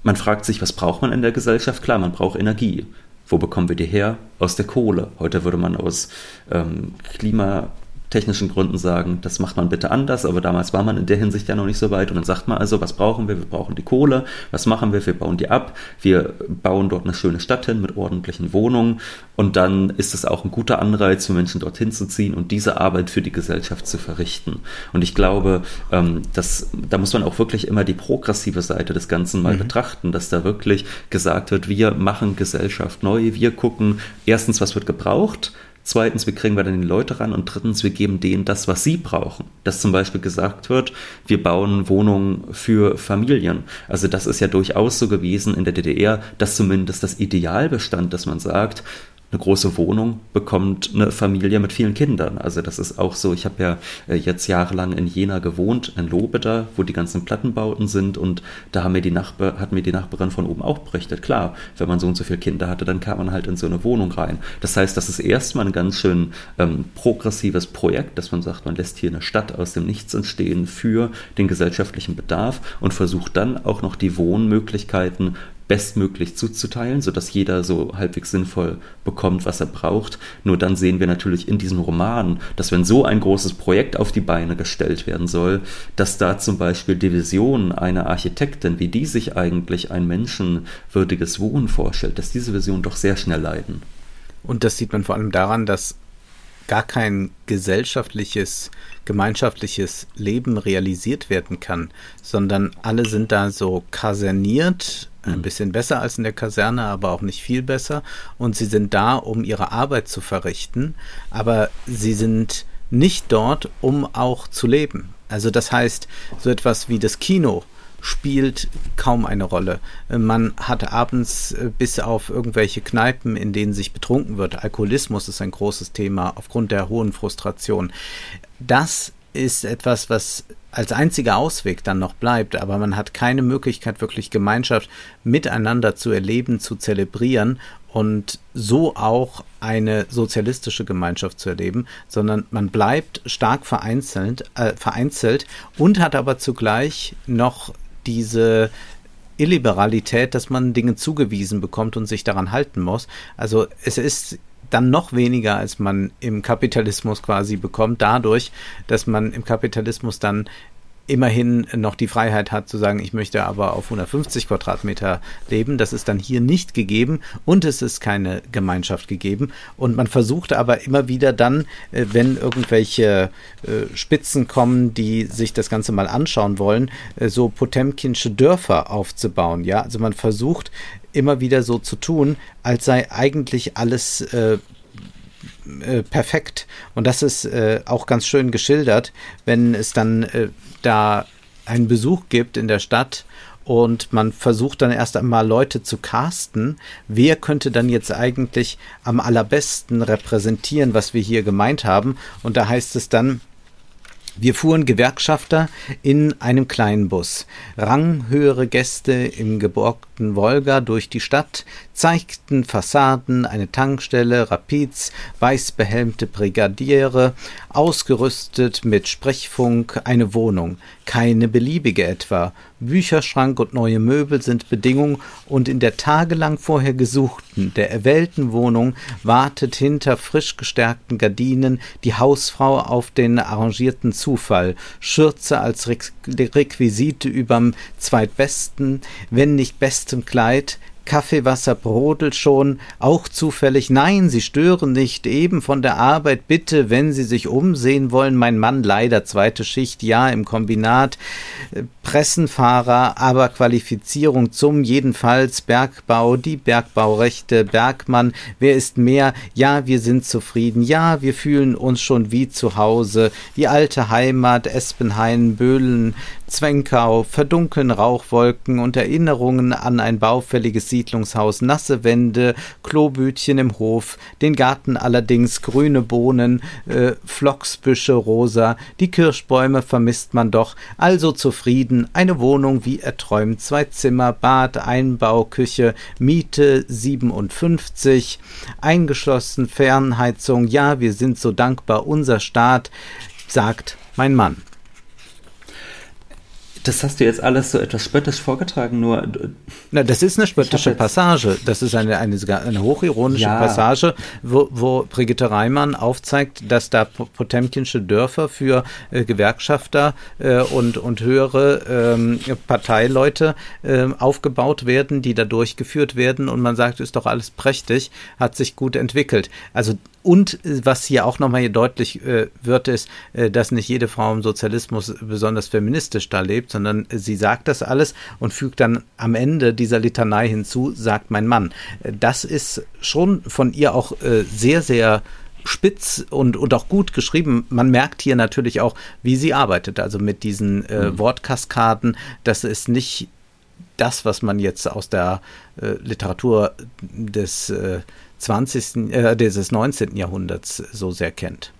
man fragt sich, was braucht man in der Gesellschaft? Klar, man braucht Energie. Wo bekommen wir die her? Aus der Kohle. Heute würde man aus ähm, Klima, technischen Gründen sagen, das macht man bitte anders, aber damals war man in der Hinsicht ja noch nicht so weit und dann sagt man also, was brauchen wir? Wir brauchen die Kohle, was machen wir? Wir bauen die ab, wir bauen dort eine schöne Stadt hin mit ordentlichen Wohnungen und dann ist es auch ein guter Anreiz für Menschen dorthin zu ziehen und diese Arbeit für die Gesellschaft zu verrichten. Und ich glaube, ähm, dass, da muss man auch wirklich immer die progressive Seite des Ganzen mal mhm. betrachten, dass da wirklich gesagt wird, wir machen Gesellschaft neu, wir gucken erstens, was wird gebraucht, Zweitens, wie kriegen wir dann die Leute ran? Und drittens, wir geben denen das, was sie brauchen. Dass zum Beispiel gesagt wird, wir bauen Wohnungen für Familien. Also das ist ja durchaus so gewesen in der DDR, dass zumindest das Ideal bestand, dass man sagt, eine große Wohnung bekommt eine Familie mit vielen Kindern. Also das ist auch so. Ich habe ja äh, jetzt jahrelang in Jena gewohnt, in Lobeda, wo die ganzen Plattenbauten sind und da haben mir die Nachbar, hat mir die Nachbarin von oben auch berichtet. Klar, wenn man so und so viele Kinder hatte, dann kam man halt in so eine Wohnung rein. Das heißt, das ist erstmal ein ganz schön ähm, progressives Projekt, dass man sagt, man lässt hier eine Stadt aus dem Nichts entstehen für den gesellschaftlichen Bedarf und versucht dann auch noch die Wohnmöglichkeiten bestmöglich zuzuteilen, sodass jeder so halbwegs sinnvoll bekommt, was er braucht. Nur dann sehen wir natürlich in diesem Roman, dass wenn so ein großes Projekt auf die Beine gestellt werden soll, dass da zum Beispiel die Vision einer Architektin, wie die sich eigentlich ein menschenwürdiges Wohnen vorstellt, dass diese Visionen doch sehr schnell leiden. Und das sieht man vor allem daran, dass gar kein gesellschaftliches, gemeinschaftliches Leben realisiert werden kann, sondern alle sind da so kaserniert ein bisschen besser als in der Kaserne, aber auch nicht viel besser. Und sie sind da, um ihre Arbeit zu verrichten, aber sie sind nicht dort, um auch zu leben. Also das heißt, so etwas wie das Kino spielt kaum eine Rolle. Man hat abends äh, bis auf irgendwelche Kneipen, in denen sich betrunken wird. Alkoholismus ist ein großes Thema aufgrund der hohen Frustration. Das ist etwas, was als einziger Ausweg dann noch bleibt, aber man hat keine Möglichkeit, wirklich Gemeinschaft miteinander zu erleben, zu zelebrieren und so auch eine sozialistische Gemeinschaft zu erleben, sondern man bleibt stark vereinzelt, äh, vereinzelt und hat aber zugleich noch diese Illiberalität, dass man Dinge zugewiesen bekommt und sich daran halten muss. Also es ist dann noch weniger, als man im Kapitalismus quasi bekommt, dadurch, dass man im Kapitalismus dann immerhin noch die Freiheit hat zu sagen, ich möchte aber auf 150 Quadratmeter leben. Das ist dann hier nicht gegeben und es ist keine Gemeinschaft gegeben. Und man versucht aber immer wieder dann, äh, wenn irgendwelche äh, Spitzen kommen, die sich das Ganze mal anschauen wollen, äh, so Potemkinsche Dörfer aufzubauen. Ja, also man versucht immer wieder so zu tun, als sei eigentlich alles äh, perfekt. Und das ist äh, auch ganz schön geschildert, wenn es dann äh, da einen Besuch gibt in der Stadt und man versucht dann erst einmal Leute zu casten. Wer könnte dann jetzt eigentlich am allerbesten repräsentieren, was wir hier gemeint haben? Und da heißt es dann, wir fuhren Gewerkschafter in einem kleinen Bus. Ranghöhere Gäste im geborgten Wolga durch die Stadt zeigten Fassaden, eine Tankstelle, Rapids, weißbehelmte Brigadiere, ausgerüstet mit Sprechfunk, eine Wohnung, keine beliebige etwa. Bücherschrank und neue Möbel sind Bedingung und in der tagelang vorher gesuchten, der erwählten Wohnung wartet hinter frisch gestärkten Gardinen die Hausfrau auf den arrangierten Zufall, Schürze als Requisite überm zweitbesten, wenn nicht bestem Kleid, Kaffeewasser brodelt schon, auch zufällig. Nein, Sie stören nicht, eben von der Arbeit. Bitte, wenn Sie sich umsehen wollen, mein Mann leider zweite Schicht, ja, im Kombinat. Pressenfahrer, aber Qualifizierung zum jedenfalls Bergbau, die Bergbaurechte, Bergmann, wer ist mehr? Ja, wir sind zufrieden. Ja, wir fühlen uns schon wie zu Hause. Die alte Heimat, Espenhain, Böhlen, Zwenkau, verdunkeln Rauchwolken und Erinnerungen an ein baufälliges Siedlungshaus, nasse Wände, Klobütchen im Hof, den Garten allerdings, grüne Bohnen, äh, Flocksbüsche rosa, die Kirschbäume vermisst man doch, also zufrieden, eine Wohnung wie erträumt, zwei Zimmer, Bad, Einbau, Küche, Miete 57, eingeschlossen, Fernheizung, ja, wir sind so dankbar, unser Staat, sagt mein Mann. Das hast du jetzt alles so etwas spöttisch vorgetragen, nur. Na, das ist eine spöttische Passage. Das ist eine, eine, eine hochironische ja. Passage, wo, wo Brigitte Reimann aufzeigt, dass da potemkinsche Dörfer für äh, Gewerkschafter äh, und, und höhere ähm, Parteileute äh, aufgebaut werden, die da durchgeführt werden. Und man sagt, ist doch alles prächtig, hat sich gut entwickelt. Also und äh, was hier auch nochmal hier deutlich äh, wird, ist, äh, dass nicht jede Frau im Sozialismus besonders feministisch da lebt, sondern sie sagt das alles und fügt dann am Ende dieser Litanei hinzu, sagt mein Mann. Äh, das ist schon von ihr auch äh, sehr, sehr spitz und, und auch gut geschrieben. Man merkt hier natürlich auch, wie sie arbeitet, also mit diesen äh, mhm. Wortkaskaden. Das ist nicht das, was man jetzt aus der äh, Literatur des äh, 20., äh, dieses 19. Jahrhunderts so sehr kennt.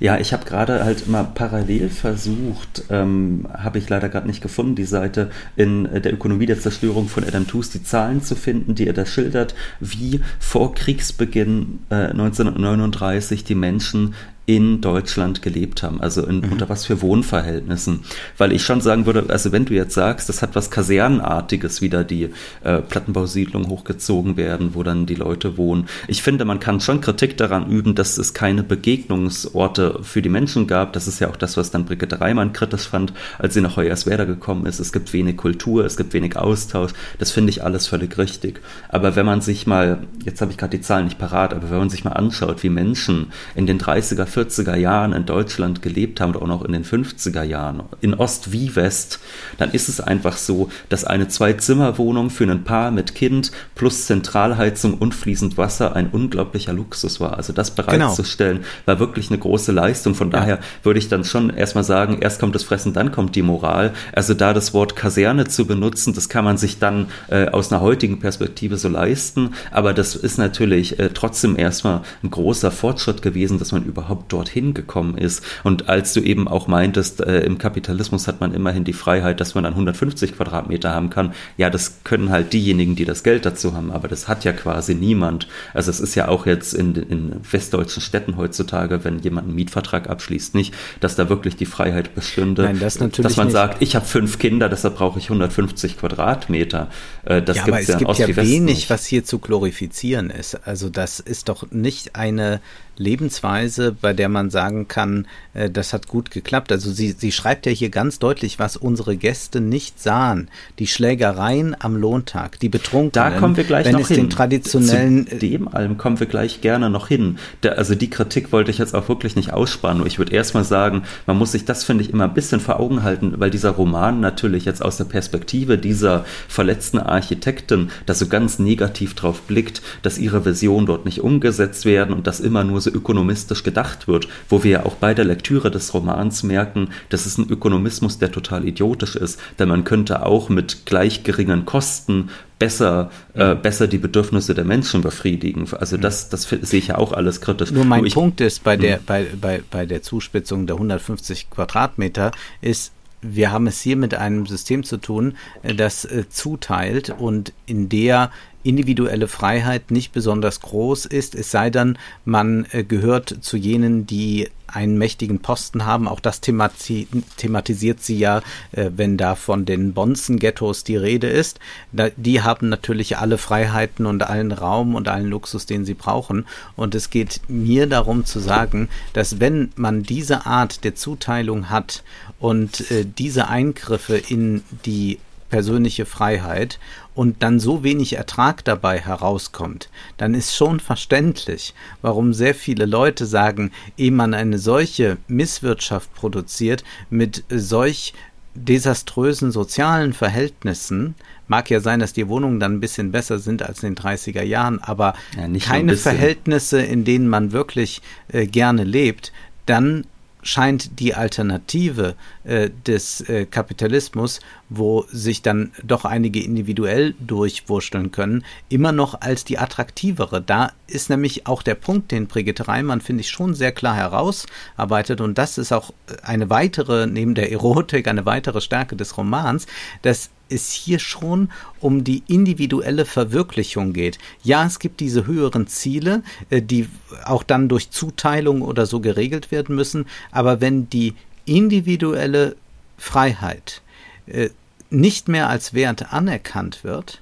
Ja, ich habe gerade halt mal parallel versucht, ähm, habe ich leider gerade nicht gefunden, die Seite in der Ökonomie der Zerstörung von Adam Tooze, die Zahlen zu finden, die er da schildert, wie vor Kriegsbeginn äh, 1939 die Menschen in Deutschland gelebt haben, also in, mhm. unter was für Wohnverhältnissen. Weil ich schon sagen würde, also wenn du jetzt sagst, das hat was Kasernenartiges, wieder die äh, Plattenbausiedlungen hochgezogen werden, wo dann die Leute wohnen. Ich finde, man kann schon Kritik daran üben, dass es keine Begegnungsorte für die Menschen gab. Das ist ja auch das, was dann Brigitte Reimann kritisch fand, als sie nach Hoyerswerda gekommen ist. Es gibt wenig Kultur, es gibt wenig Austausch. Das finde ich alles völlig richtig. Aber wenn man sich mal, jetzt habe ich gerade die Zahlen nicht parat, aber wenn man sich mal anschaut, wie Menschen in den 30er, 40er Jahren in Deutschland gelebt haben oder auch noch in den 50er Jahren, in Ost wie West, dann ist es einfach so, dass eine Zwei-Zimmer-Wohnung für ein Paar mit Kind plus Zentralheizung und fließend Wasser ein unglaublicher Luxus war. Also das bereitzustellen, genau. war wirklich eine große Leistung. Von ja. daher würde ich dann schon erstmal sagen, erst kommt das Fressen, dann kommt die Moral. Also da das Wort Kaserne zu benutzen, das kann man sich dann äh, aus einer heutigen Perspektive so leisten. Aber das ist natürlich äh, trotzdem erstmal ein großer Fortschritt gewesen, dass man überhaupt überhaupt dorthin gekommen ist. Und als du eben auch meintest, äh, im Kapitalismus hat man immerhin die Freiheit, dass man dann 150 Quadratmeter haben kann. Ja, das können halt diejenigen, die das Geld dazu haben, aber das hat ja quasi niemand. Also es ist ja auch jetzt in, in westdeutschen Städten heutzutage, wenn jemand einen Mietvertrag abschließt, nicht, dass da wirklich die Freiheit bestünde, Nein, das natürlich dass man nicht. sagt, ich habe fünf Kinder, deshalb brauche ich 150 Quadratmeter. Äh, das ja, gibt's aber es ja gibt ja wenig, was hier zu glorifizieren ist. Also das ist doch nicht eine Lebensweise, bei der man sagen kann, äh, das hat gut geklappt. Also sie, sie schreibt ja hier ganz deutlich, was unsere Gäste nicht sahen. Die Schlägereien am Lohntag, die Betrunkenen. Da kommen wir gleich wenn noch es hin. Den traditionellen Zu dem allem kommen wir gleich gerne noch hin. Der, also die Kritik wollte ich jetzt auch wirklich nicht aussparen. Nur ich würde erstmal sagen, man muss sich das, finde ich, immer ein bisschen vor Augen halten, weil dieser Roman natürlich jetzt aus der Perspektive dieser verletzten Architektin da so ganz negativ drauf blickt, dass ihre Visionen dort nicht umgesetzt werden und dass immer nur so ökonomistisch gedacht wird, wo wir ja auch bei der Lektüre des Romans merken, das ist ein Ökonomismus, der total idiotisch ist, denn man könnte auch mit gleich geringen Kosten besser, äh, besser die Bedürfnisse der Menschen befriedigen. Also das, das sehe ich ja auch alles kritisch. Nur mein Nur ich, Punkt ist bei der, hm. bei, bei, bei der Zuspitzung der 150 Quadratmeter ist, wir haben es hier mit einem System zu tun, äh, das äh, zuteilt und in der individuelle Freiheit nicht besonders groß ist, es sei denn, man äh, gehört zu jenen, die einen mächtigen Posten haben. Auch das themati thematisiert sie ja, äh, wenn da von den Bonzen-Ghettos die Rede ist. Da, die haben natürlich alle Freiheiten und allen Raum und allen Luxus, den sie brauchen. Und es geht mir darum zu sagen, dass wenn man diese Art der Zuteilung hat und äh, diese Eingriffe in die persönliche Freiheit und dann so wenig Ertrag dabei herauskommt, dann ist schon verständlich, warum sehr viele Leute sagen, ehe man eine solche Misswirtschaft produziert mit solch desaströsen sozialen Verhältnissen, mag ja sein, dass die Wohnungen dann ein bisschen besser sind als in den 30er Jahren, aber ja, keine Verhältnisse, in denen man wirklich äh, gerne lebt, dann scheint die Alternative äh, des äh, Kapitalismus, wo sich dann doch einige individuell durchwurschteln können, immer noch als die attraktivere. Da ist nämlich auch der Punkt, den Brigitte Reimann, finde ich, schon sehr klar herausarbeitet. Und das ist auch eine weitere, neben der Erotik, eine weitere Stärke des Romans, dass es hier schon um die individuelle Verwirklichung geht. Ja, es gibt diese höheren Ziele, äh, die auch dann durch Zuteilung oder so geregelt werden müssen, aber wenn die individuelle Freiheit äh, nicht mehr als Wert anerkannt wird,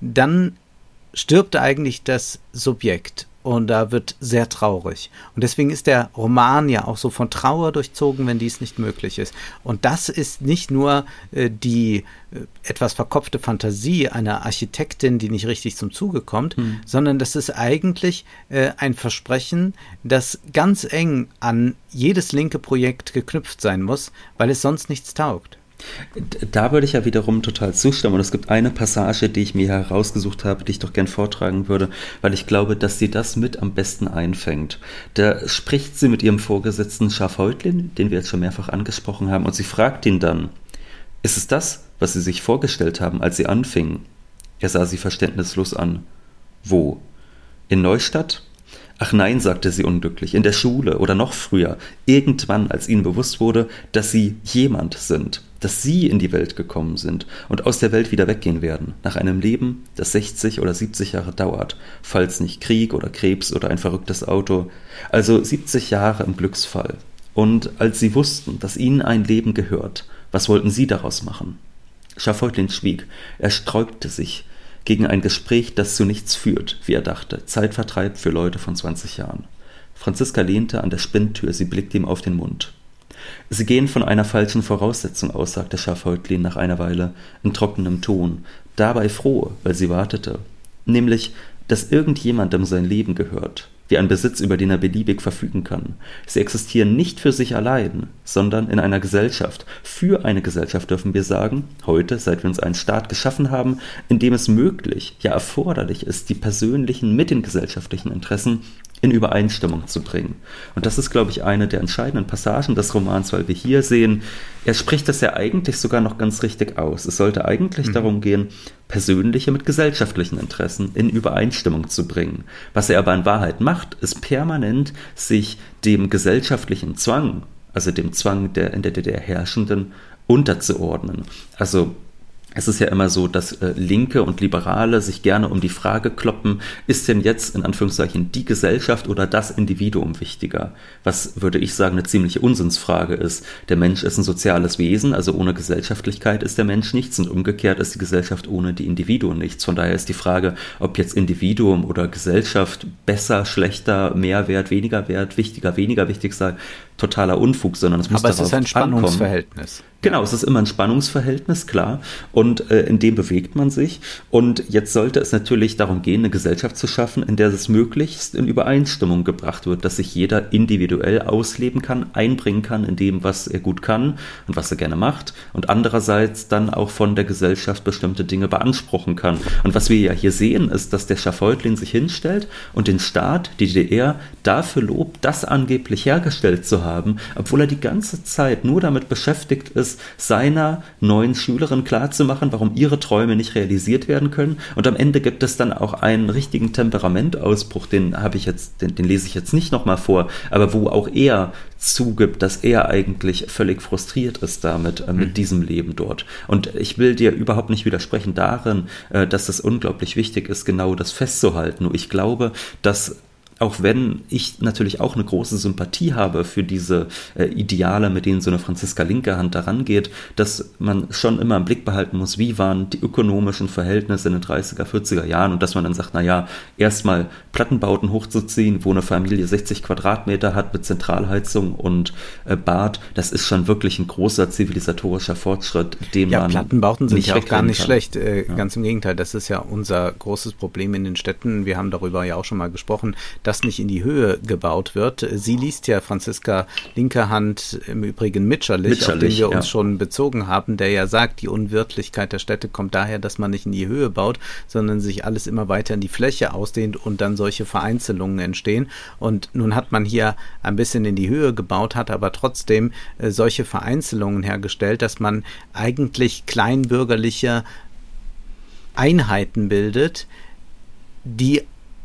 dann stirbt eigentlich das Subjekt und da wird sehr traurig. Und deswegen ist der Roman ja auch so von Trauer durchzogen, wenn dies nicht möglich ist. Und das ist nicht nur äh, die äh, etwas verkopfte Fantasie einer Architektin, die nicht richtig zum Zuge kommt, hm. sondern das ist eigentlich äh, ein Versprechen, das ganz eng an jedes linke Projekt geknüpft sein muss, weil es sonst nichts taugt. Da würde ich ja wiederum total zustimmen. Und es gibt eine Passage, die ich mir herausgesucht habe, die ich doch gern vortragen würde, weil ich glaube, dass sie das mit am besten einfängt. Da spricht sie mit ihrem Vorgesetzten Schafhäutlin, den wir jetzt schon mehrfach angesprochen haben, und sie fragt ihn dann, ist es das, was Sie sich vorgestellt haben, als Sie anfingen? Er sah sie verständnislos an. Wo? In Neustadt? Ach nein, sagte sie unglücklich, in der Schule oder noch früher, irgendwann, als ihnen bewusst wurde, dass sie jemand sind, dass sie in die Welt gekommen sind und aus der Welt wieder weggehen werden, nach einem Leben, das 60 oder 70 Jahre dauert, falls nicht Krieg oder Krebs oder ein verrücktes Auto, also 70 Jahre im Glücksfall. Und als sie wussten, dass ihnen ein Leben gehört, was wollten sie daraus machen? Schafeutlin schwieg, er sträubte sich, gegen ein Gespräch, das zu nichts führt, wie er dachte, Zeitvertreib für Leute von 20 Jahren. Franziska lehnte an der Spinntür, sie blickte ihm auf den Mund. Sie gehen von einer falschen Voraussetzung aus, sagte Schafhäutlin nach einer Weile in trockenem Ton, dabei froh, weil sie wartete, nämlich, dass irgendjemandem sein Leben gehört, wie ein Besitz, über den er beliebig verfügen kann. Sie existieren nicht für sich allein, sondern in einer Gesellschaft. Für eine Gesellschaft dürfen wir sagen, heute, seit wir uns einen Staat geschaffen haben, in dem es möglich, ja erforderlich ist, die persönlichen mit den gesellschaftlichen Interessen in Übereinstimmung zu bringen. Und das ist, glaube ich, eine der entscheidenden Passagen des Romans, weil wir hier sehen, er spricht das ja eigentlich sogar noch ganz richtig aus. Es sollte eigentlich mhm. darum gehen, persönliche mit gesellschaftlichen Interessen in Übereinstimmung zu bringen. Was er aber in Wahrheit macht, ist permanent sich dem gesellschaftlichen Zwang, also dem Zwang der in der DDR Herrschenden, unterzuordnen. Also es ist ja immer so, dass äh, Linke und Liberale sich gerne um die Frage kloppen, ist denn jetzt in Anführungszeichen die Gesellschaft oder das Individuum wichtiger? Was würde ich sagen eine ziemliche Unsinnsfrage ist. Der Mensch ist ein soziales Wesen, also ohne Gesellschaftlichkeit ist der Mensch nichts und umgekehrt ist die Gesellschaft ohne die Individuen nichts. Von daher ist die Frage, ob jetzt Individuum oder Gesellschaft besser, schlechter, mehr wert, weniger wert, wichtiger, weniger wichtig sei, totaler Unfug, sondern es muss Aber es ist ein Spannungsverhältnis. Ankommen. Genau, es ist immer ein Spannungsverhältnis, klar. Und und äh, in dem bewegt man sich. Und jetzt sollte es natürlich darum gehen, eine Gesellschaft zu schaffen, in der es möglichst in Übereinstimmung gebracht wird, dass sich jeder individuell ausleben kann, einbringen kann in dem, was er gut kann und was er gerne macht und andererseits dann auch von der Gesellschaft bestimmte Dinge beanspruchen kann. Und was wir ja hier sehen, ist, dass der Schafeutlin sich hinstellt und den Staat, die DDR, dafür lobt, das angeblich hergestellt zu haben, obwohl er die ganze Zeit nur damit beschäftigt ist, seiner neuen Schülerin klarzumachen, warum ihre Träume nicht realisiert werden können. Und am Ende gibt es dann auch einen richtigen Temperamentausbruch, den habe ich jetzt, den, den lese ich jetzt nicht nochmal vor, aber wo auch er zugibt, dass er eigentlich völlig frustriert ist damit, äh, mit mhm. diesem Leben dort. Und ich will dir überhaupt nicht widersprechen darin, äh, dass es unglaublich wichtig ist, genau das festzuhalten. Nur ich glaube, dass auch wenn ich natürlich auch eine große Sympathie habe für diese äh, Ideale, mit denen so eine Franziska Linkerhand daran geht, dass man schon immer im Blick behalten muss, wie waren die ökonomischen Verhältnisse in den 30er, 40er Jahren und dass man dann sagt, naja, erstmal Plattenbauten hochzuziehen, wo eine Familie 60 Quadratmeter hat mit Zentralheizung und äh, Bad, das ist schon wirklich ein großer zivilisatorischer Fortschritt, den ja, man Plattenbauten sind ja auch gar nicht kann. schlecht, äh, ja. ganz im Gegenteil, das ist ja unser großes Problem in den Städten. Wir haben darüber ja auch schon mal gesprochen, das nicht in die Höhe gebaut wird. Sie liest ja Franziska Linkerhand im Übrigen Mitscherlich, Mitscherlich auf den wir ja. uns schon bezogen haben, der ja sagt, die Unwirtlichkeit der Städte kommt daher, dass man nicht in die Höhe baut, sondern sich alles immer weiter in die Fläche ausdehnt und dann solche Vereinzelungen entstehen. Und nun hat man hier ein bisschen in die Höhe gebaut, hat aber trotzdem äh, solche Vereinzelungen hergestellt, dass man eigentlich kleinbürgerliche Einheiten bildet, die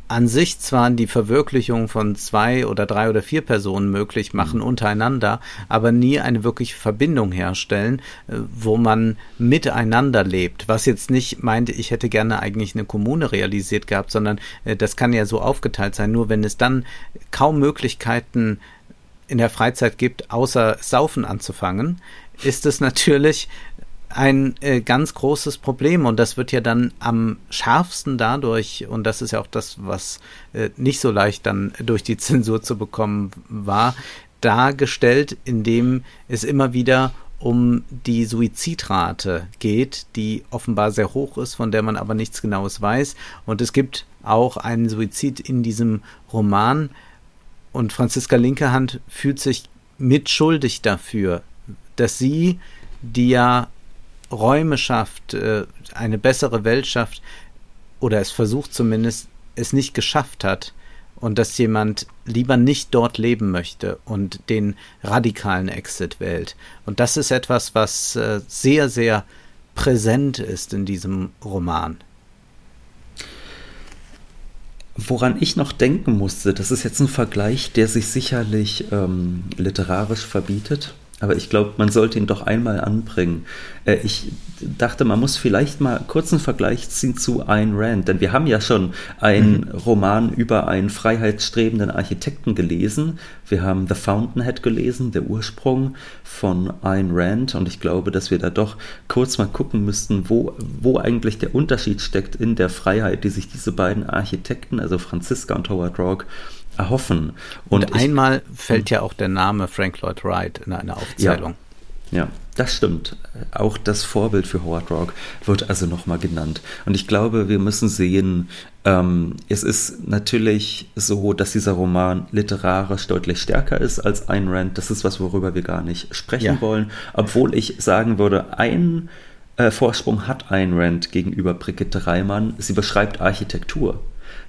an sich zwar die Verwirklichung von zwei oder drei oder vier Personen möglich machen mhm. untereinander, aber nie eine wirkliche Verbindung herstellen, äh, wo man miteinander lebt. Was jetzt nicht meinte, ich hätte gerne eigentlich eine Kommune realisiert gehabt, sondern äh, das kann ja so aufgeteilt sein. Nur wenn es dann kaum Möglichkeiten in der Freizeit gibt, außer Saufen anzufangen, ist es natürlich ein äh, ganz großes Problem und das wird ja dann am schärfsten dadurch, und das ist ja auch das, was äh, nicht so leicht dann durch die <laughs> Zensur zu bekommen war, dargestellt, indem es immer wieder um die Suizidrate geht, die offenbar sehr hoch ist, von der man aber nichts Genaues weiß. Und es gibt auch einen Suizid in diesem Roman. Und Franziska Linkehand fühlt sich mitschuldig dafür, dass sie, die ja Räume schafft, äh, eine bessere Welt schafft oder es versucht zumindest, es nicht geschafft hat und dass jemand lieber nicht dort leben möchte und den radikalen Exit wählt. Und das ist etwas, was äh, sehr, sehr präsent ist in diesem Roman. Woran ich noch denken musste, das ist jetzt ein Vergleich, der sich sicherlich ähm, literarisch verbietet aber ich glaube, man sollte ihn doch einmal anbringen. Äh, ich dachte, man muss vielleicht mal kurz einen Vergleich ziehen zu Ayn Rand, denn wir haben ja schon einen mhm. Roman über einen freiheitsstrebenden Architekten gelesen. Wir haben The Fountainhead gelesen, der Ursprung von Ayn Rand, und ich glaube, dass wir da doch kurz mal gucken müssten, wo, wo eigentlich der Unterschied steckt in der Freiheit, die sich diese beiden Architekten, also Franziska und Howard Rourke, erhoffen. Und, und einmal ich, fällt ja auch der Name Frank Lloyd Wright in einer Aufzählung. Ja, ja, das stimmt. Auch das Vorbild für Howard Rock wird also nochmal genannt. Und ich glaube, wir müssen sehen, ähm, es ist natürlich so, dass dieser Roman literarisch deutlich stärker ist als Ayn Rand. Das ist was, worüber wir gar nicht sprechen ja. wollen. Obwohl ich sagen würde, ein äh, Vorsprung hat Ayn Rand gegenüber Brigitte Reimann. Sie beschreibt Architektur.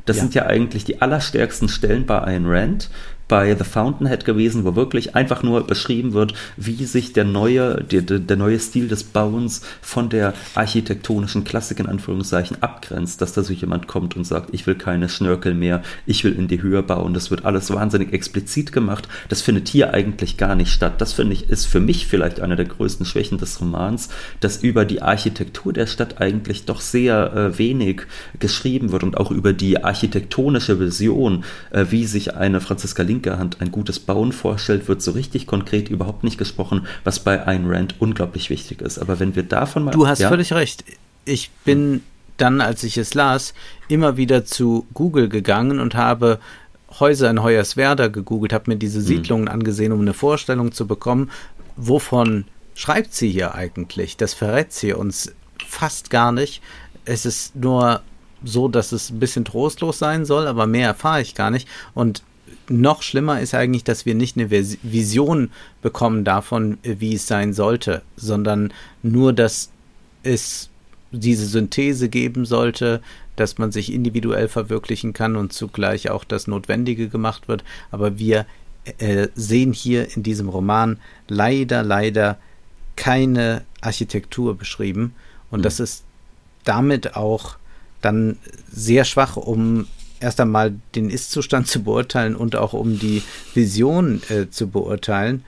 Das ja. sind ja eigentlich die allerstärksten Stellen bei Ayn Rand bei The Fountainhead gewesen, wo wirklich einfach nur beschrieben wird, wie sich der neue, der, der neue Stil des Bauens von der architektonischen Klassik in Anführungszeichen abgrenzt, dass da so jemand kommt und sagt, ich will keine Schnörkel mehr, ich will in die Höhe bauen. Das wird alles wahnsinnig explizit gemacht. Das findet hier eigentlich gar nicht statt. Das finde ich ist für mich vielleicht eine der größten Schwächen des Romans, dass über die Architektur der Stadt eigentlich doch sehr äh, wenig geschrieben wird und auch über die architektonische Vision, äh, wie sich eine Franziska linker Hand ein gutes Bauen vorstellt, wird so richtig konkret überhaupt nicht gesprochen, was bei Ayn Rand unglaublich wichtig ist. Aber wenn wir davon mal. Du hast ja? völlig recht. Ich bin dann, als ich es las, immer wieder zu Google gegangen und habe Häuser in Hoyerswerda gegoogelt, habe mir diese hm. Siedlungen mhm. angesehen, um eine Vorstellung zu bekommen, wovon schreibt sie hier eigentlich? Das verrät sie uns fast gar nicht. Es ist nur so, dass es ein bisschen trostlos sein soll, aber mehr erfahre ich gar nicht. Und noch schlimmer ist eigentlich, dass wir nicht eine Vision bekommen davon, wie es sein sollte, sondern nur, dass es diese Synthese geben sollte, dass man sich individuell verwirklichen kann und zugleich auch das Notwendige gemacht wird. Aber wir äh, sehen hier in diesem Roman leider, leider keine Architektur beschrieben. Und mhm. das ist damit auch dann sehr schwach, um erst einmal den Ist-Zustand zu beurteilen und auch um die Vision äh, zu beurteilen.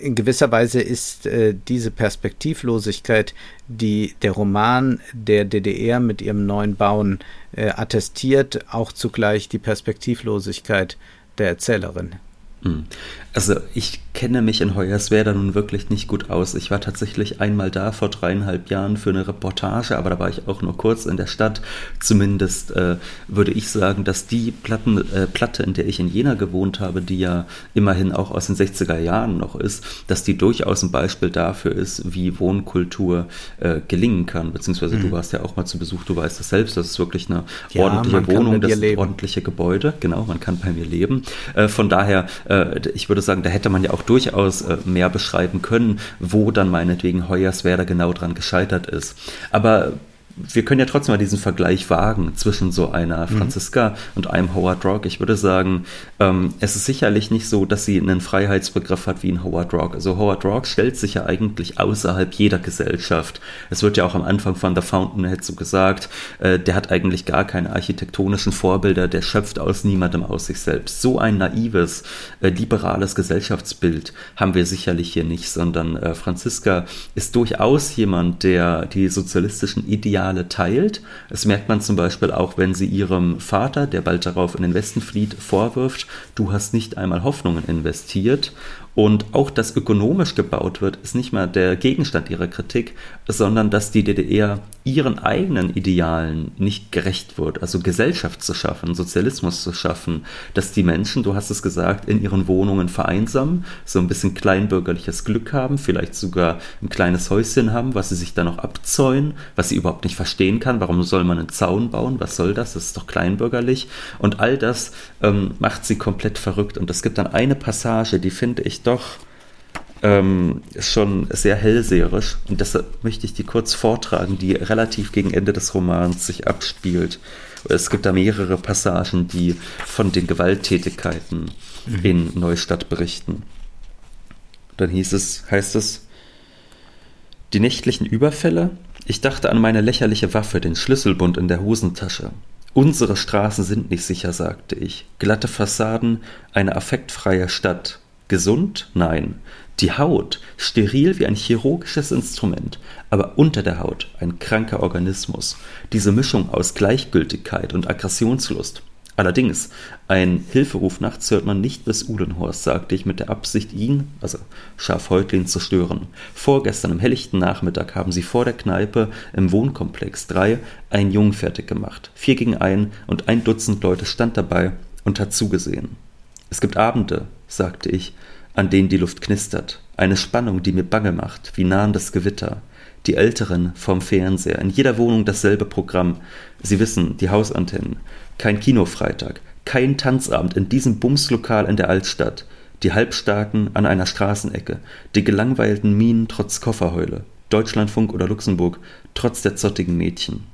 In gewisser Weise ist äh, diese Perspektivlosigkeit, die der Roman der DDR mit ihrem neuen Bauen äh, attestiert, auch zugleich die Perspektivlosigkeit der Erzählerin. Hm. Also ich kenne mich in Hoyerswerda nun wirklich nicht gut aus. Ich war tatsächlich einmal da vor dreieinhalb Jahren für eine Reportage, aber da war ich auch nur kurz in der Stadt. Zumindest äh, würde ich sagen, dass die Platten, äh, Platte, in der ich in Jena gewohnt habe, die ja immerhin auch aus den 60er Jahren noch ist, dass die durchaus ein Beispiel dafür ist, wie Wohnkultur äh, gelingen kann. Beziehungsweise mhm. du warst ja auch mal zu Besuch, du weißt das selbst, das ist wirklich eine ja, ordentliche Wohnung, das sind ordentliche Gebäude. Genau, man kann bei mir leben. Äh, von daher, äh, ich würde sagen, da hätte man ja auch durchaus äh, mehr beschreiben können, wo dann meinetwegen Hoyerswerda genau dran gescheitert ist. Aber wir können ja trotzdem mal diesen Vergleich wagen zwischen so einer mhm. Franziska mhm. und einem Howard Rock. Ich würde sagen, ähm, es ist sicherlich nicht so, dass sie einen Freiheitsbegriff hat wie ein Howard Rock. Also Howard Rock stellt sich ja eigentlich außerhalb jeder Gesellschaft. Es wird ja auch am Anfang von The Fountainhead so gesagt, äh, der hat eigentlich gar keine architektonischen Vorbilder, der schöpft aus niemandem aus sich selbst. So ein naives, äh, liberales Gesellschaftsbild haben wir sicherlich hier nicht, sondern äh, Franziska ist durchaus jemand, der die sozialistischen Ideale Ideale teilt. Das merkt man zum Beispiel auch, wenn sie ihrem Vater, der bald darauf in den Westen flieht, vorwirft, du hast nicht einmal Hoffnungen investiert. Und auch, dass ökonomisch gebaut wird, ist nicht mehr der Gegenstand ihrer Kritik, sondern dass die DDR ihren eigenen Idealen nicht gerecht wird. Also Gesellschaft zu schaffen, Sozialismus zu schaffen, dass die Menschen, du hast es gesagt, in ihren Wohnungen vereinsamen, so ein bisschen kleinbürgerliches Glück haben, vielleicht sogar ein kleines Häuschen haben, was sie sich dann noch abzäunen, was sie überhaupt nicht verstehen kann. Warum soll man einen Zaun bauen? Was soll das? Das ist doch kleinbürgerlich. Und all das ähm, macht sie komplett verrückt. Und es gibt dann eine Passage, die finde ich doch ähm, schon sehr hellseherisch und deshalb möchte ich die kurz vortragen, die relativ gegen Ende des Romans sich abspielt. Es gibt da mehrere Passagen, die von den Gewalttätigkeiten mhm. in Neustadt berichten. Dann hieß es, heißt es, die nächtlichen Überfälle? Ich dachte an meine lächerliche Waffe, den Schlüsselbund in der Hosentasche. Unsere Straßen sind nicht sicher, sagte ich. Glatte Fassaden, eine affektfreie Stadt. Gesund? Nein. Die Haut, steril wie ein chirurgisches Instrument, aber unter der Haut ein kranker Organismus. Diese Mischung aus Gleichgültigkeit und Aggressionslust. Allerdings, ein Hilferuf nachts hört man nicht bis Uhlenhorst, sagte ich mit der Absicht, ihn, also Schafhäutlin, zu stören. Vorgestern am helllichten Nachmittag haben sie vor der Kneipe im Wohnkomplex 3 einen Jungen fertig gemacht. Vier gegen ein und ein Dutzend Leute stand dabei und hat zugesehen. Es gibt Abende, sagte ich, an denen die Luft knistert, eine Spannung, die mir bange macht, wie nahendes Gewitter. Die Älteren vorm Fernseher, in jeder Wohnung dasselbe Programm. Sie wissen, die Hausantennen. Kein Kinofreitag, kein Tanzabend in diesem Bumslokal in der Altstadt. Die Halbstarken an einer Straßenecke, die gelangweilten Minen trotz Kofferheule. Deutschlandfunk oder Luxemburg, trotz der zottigen Mädchen.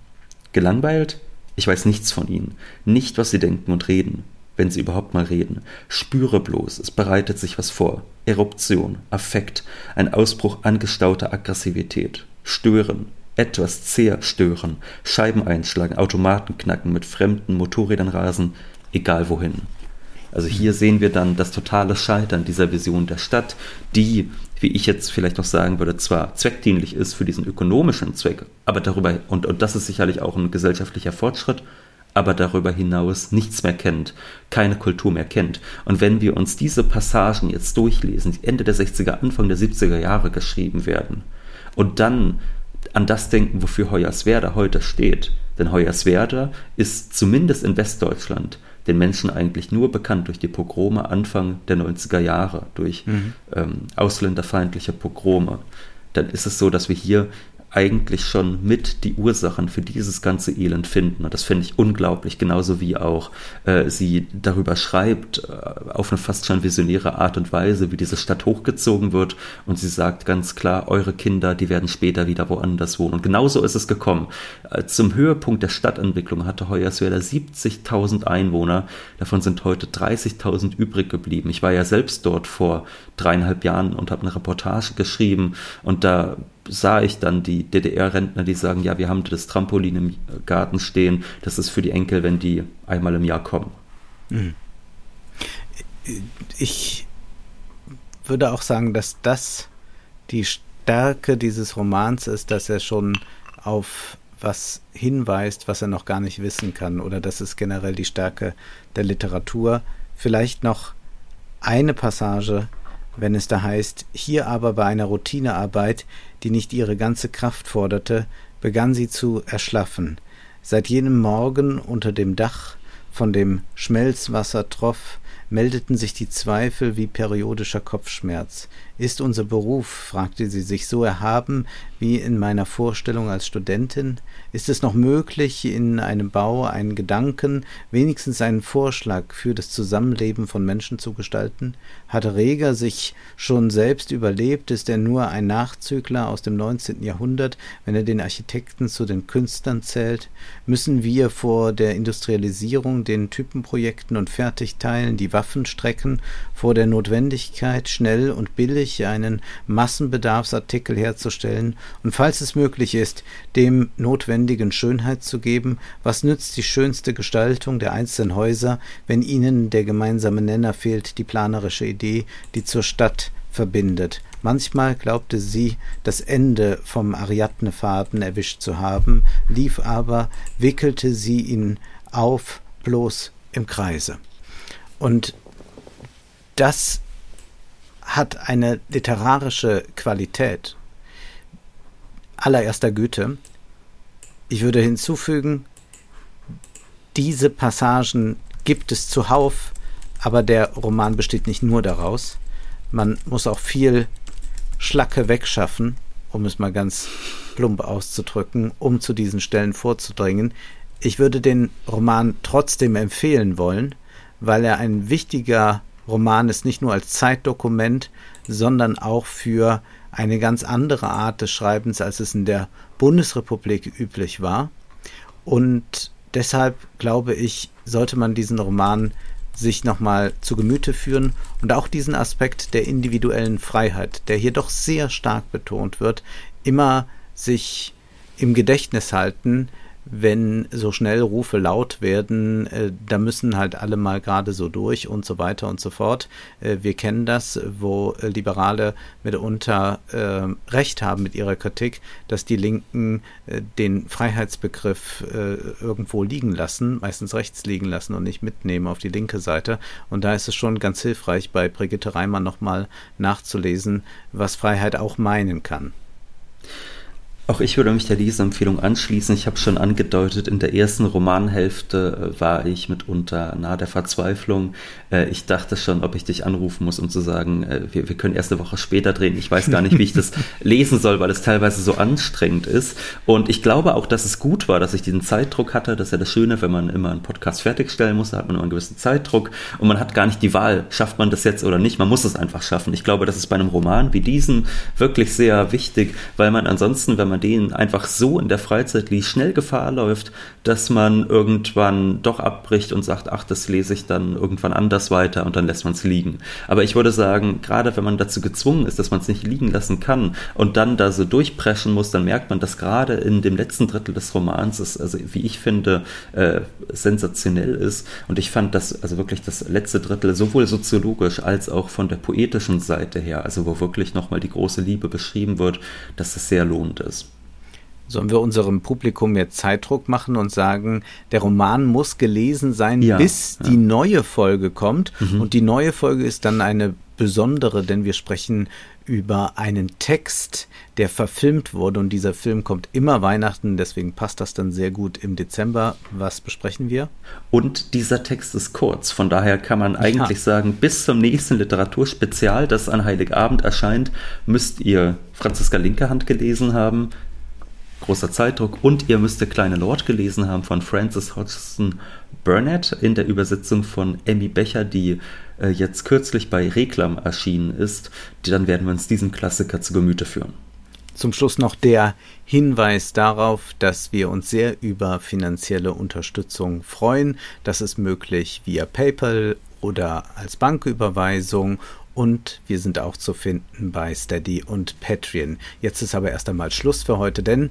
Gelangweilt? Ich weiß nichts von ihnen, nicht, was sie denken und reden wenn sie überhaupt mal reden. Spüre bloß, es bereitet sich was vor. Eruption, Affekt, ein Ausbruch angestauter Aggressivität. Stören, etwas zerstören, Scheiben einschlagen, Automaten knacken, mit fremden Motorrädern rasen, egal wohin. Also hier sehen wir dann das totale Scheitern dieser Vision der Stadt, die, wie ich jetzt vielleicht noch sagen würde, zwar zweckdienlich ist für diesen ökonomischen Zweck, aber darüber, und, und das ist sicherlich auch ein gesellschaftlicher Fortschritt, aber darüber hinaus nichts mehr kennt, keine Kultur mehr kennt. Und wenn wir uns diese Passagen jetzt durchlesen, die Ende der 60er, Anfang der 70er Jahre geschrieben werden, und dann an das denken, wofür Hoyerswerda heute steht, denn Hoyerswerda ist zumindest in Westdeutschland den Menschen eigentlich nur bekannt durch die Pogrome Anfang der 90er Jahre, durch mhm. ähm, ausländerfeindliche Pogrome, dann ist es so, dass wir hier eigentlich schon mit die Ursachen für dieses ganze Elend finden. Und das finde ich unglaublich, genauso wie auch äh, sie darüber schreibt, äh, auf eine fast schon visionäre Art und Weise, wie diese Stadt hochgezogen wird. Und sie sagt ganz klar, eure Kinder, die werden später wieder woanders wohnen. Und genauso ist es gekommen. Äh, zum Höhepunkt der Stadtentwicklung hatte Hoyerswerda 70.000 Einwohner. Davon sind heute 30.000 übrig geblieben. Ich war ja selbst dort vor dreieinhalb Jahren und habe eine Reportage geschrieben. Und da sah ich dann die DDR-Rentner, die sagen, ja, wir haben das Trampolin im Garten stehen, das ist für die Enkel, wenn die einmal im Jahr kommen. Hm. Ich würde auch sagen, dass das die Stärke dieses Romans ist, dass er schon auf was hinweist, was er noch gar nicht wissen kann. Oder das ist generell die Stärke der Literatur. Vielleicht noch eine Passage, wenn es da heißt, hier aber bei einer Routinearbeit, die nicht ihre ganze Kraft forderte, begann sie zu erschlaffen. Seit jenem Morgen unter dem Dach von dem Schmelzwasser troff, meldeten sich die Zweifel wie periodischer Kopfschmerz. Ist unser Beruf, fragte sie sich, so erhaben wie in meiner Vorstellung als Studentin? Ist es noch möglich, in einem Bau einen Gedanken, wenigstens einen Vorschlag für das Zusammenleben von Menschen zu gestalten? Hat Reger sich schon selbst überlebt? Ist er nur ein Nachzügler aus dem 19. Jahrhundert, wenn er den Architekten zu den Künstlern zählt? Müssen wir vor der Industrialisierung, den Typenprojekten und Fertigteilen die Waffen strecken, vor der Notwendigkeit, schnell und billig einen Massenbedarfsartikel herzustellen und falls es möglich ist, dem notwendigen Schönheit zu geben, was nützt die schönste Gestaltung der einzelnen Häuser, wenn ihnen der gemeinsame Nenner fehlt, die planerische Idee, die zur Stadt verbindet. Manchmal glaubte sie, das Ende vom Ariadnefaden erwischt zu haben, lief aber, wickelte sie ihn auf, bloß im Kreise. Und das hat eine literarische Qualität allererster Güte. Ich würde hinzufügen, diese Passagen gibt es zuhauf, aber der Roman besteht nicht nur daraus. Man muss auch viel Schlacke wegschaffen, um es mal ganz plump auszudrücken, um zu diesen Stellen vorzudringen. Ich würde den Roman trotzdem empfehlen wollen, weil er ein wichtiger Roman ist, nicht nur als Zeitdokument, sondern auch für eine ganz andere Art des Schreibens, als es in der Bundesrepublik üblich war. Und deshalb glaube ich, sollte man diesen Roman sich nochmal zu Gemüte führen und auch diesen Aspekt der individuellen Freiheit, der hier doch sehr stark betont wird, immer sich im Gedächtnis halten, wenn so schnell Rufe laut werden, äh, da müssen halt alle mal gerade so durch und so weiter und so fort. Äh, wir kennen das, wo äh, Liberale mitunter äh, Recht haben mit ihrer Kritik, dass die Linken äh, den Freiheitsbegriff äh, irgendwo liegen lassen, meistens rechts liegen lassen und nicht mitnehmen auf die linke Seite. Und da ist es schon ganz hilfreich, bei Brigitte Reimann nochmal nachzulesen, was Freiheit auch meinen kann. Auch ich würde mich der Leseempfehlung anschließen. Ich habe schon angedeutet, in der ersten Romanhälfte äh, war ich mitunter nahe der Verzweiflung. Äh, ich dachte schon, ob ich dich anrufen muss, um zu sagen, äh, wir, wir können erst eine Woche später drehen. Ich weiß gar nicht, wie ich das <laughs> lesen soll, weil es teilweise so anstrengend ist. Und ich glaube auch, dass es gut war, dass ich diesen Zeitdruck hatte. Das ist ja das Schöne, wenn man immer einen Podcast fertigstellen muss, da hat man immer einen gewissen Zeitdruck und man hat gar nicht die Wahl, schafft man das jetzt oder nicht. Man muss es einfach schaffen. Ich glaube, das ist bei einem Roman wie diesem wirklich sehr wichtig, weil man ansonsten, wenn man den einfach so in der Freizeit liest, schnell Gefahr läuft, dass man irgendwann doch abbricht und sagt, ach, das lese ich dann irgendwann anders weiter und dann lässt man es liegen. Aber ich würde sagen, gerade wenn man dazu gezwungen ist, dass man es nicht liegen lassen kann und dann da so durchpreschen muss, dann merkt man, dass gerade in dem letzten Drittel des Romans es, also wie ich finde, äh, sensationell ist. Und ich fand das, also wirklich das letzte Drittel sowohl soziologisch als auch von der poetischen Seite her, also wo wirklich nochmal die große Liebe beschrieben wird, dass es sehr lohnend ist. Sollen wir unserem Publikum jetzt Zeitdruck machen und sagen, der Roman muss gelesen sein, ja, bis ja. die neue Folge kommt? Mhm. Und die neue Folge ist dann eine besondere, denn wir sprechen über einen Text, der verfilmt wurde und dieser Film kommt immer Weihnachten, deswegen passt das dann sehr gut im Dezember. Was besprechen wir? Und dieser Text ist kurz, von daher kann man eigentlich ja. sagen, bis zum nächsten Literaturspezial, das an Heiligabend erscheint, müsst ihr Franziska Linkerhand gelesen haben, großer Zeitdruck. Und ihr müsst der kleine Lord gelesen haben von Francis Hodgson Burnett in der Übersetzung von Emmy Becher, die äh, jetzt kürzlich bei Reklam erschienen ist. Dann werden wir uns diesen Klassiker zu Gemüte führen. Zum Schluss noch der Hinweis darauf, dass wir uns sehr über finanzielle Unterstützung freuen. Das ist möglich via PayPal oder als Banküberweisung und wir sind auch zu finden bei Steady und Patreon. Jetzt ist aber erst einmal Schluss für heute, denn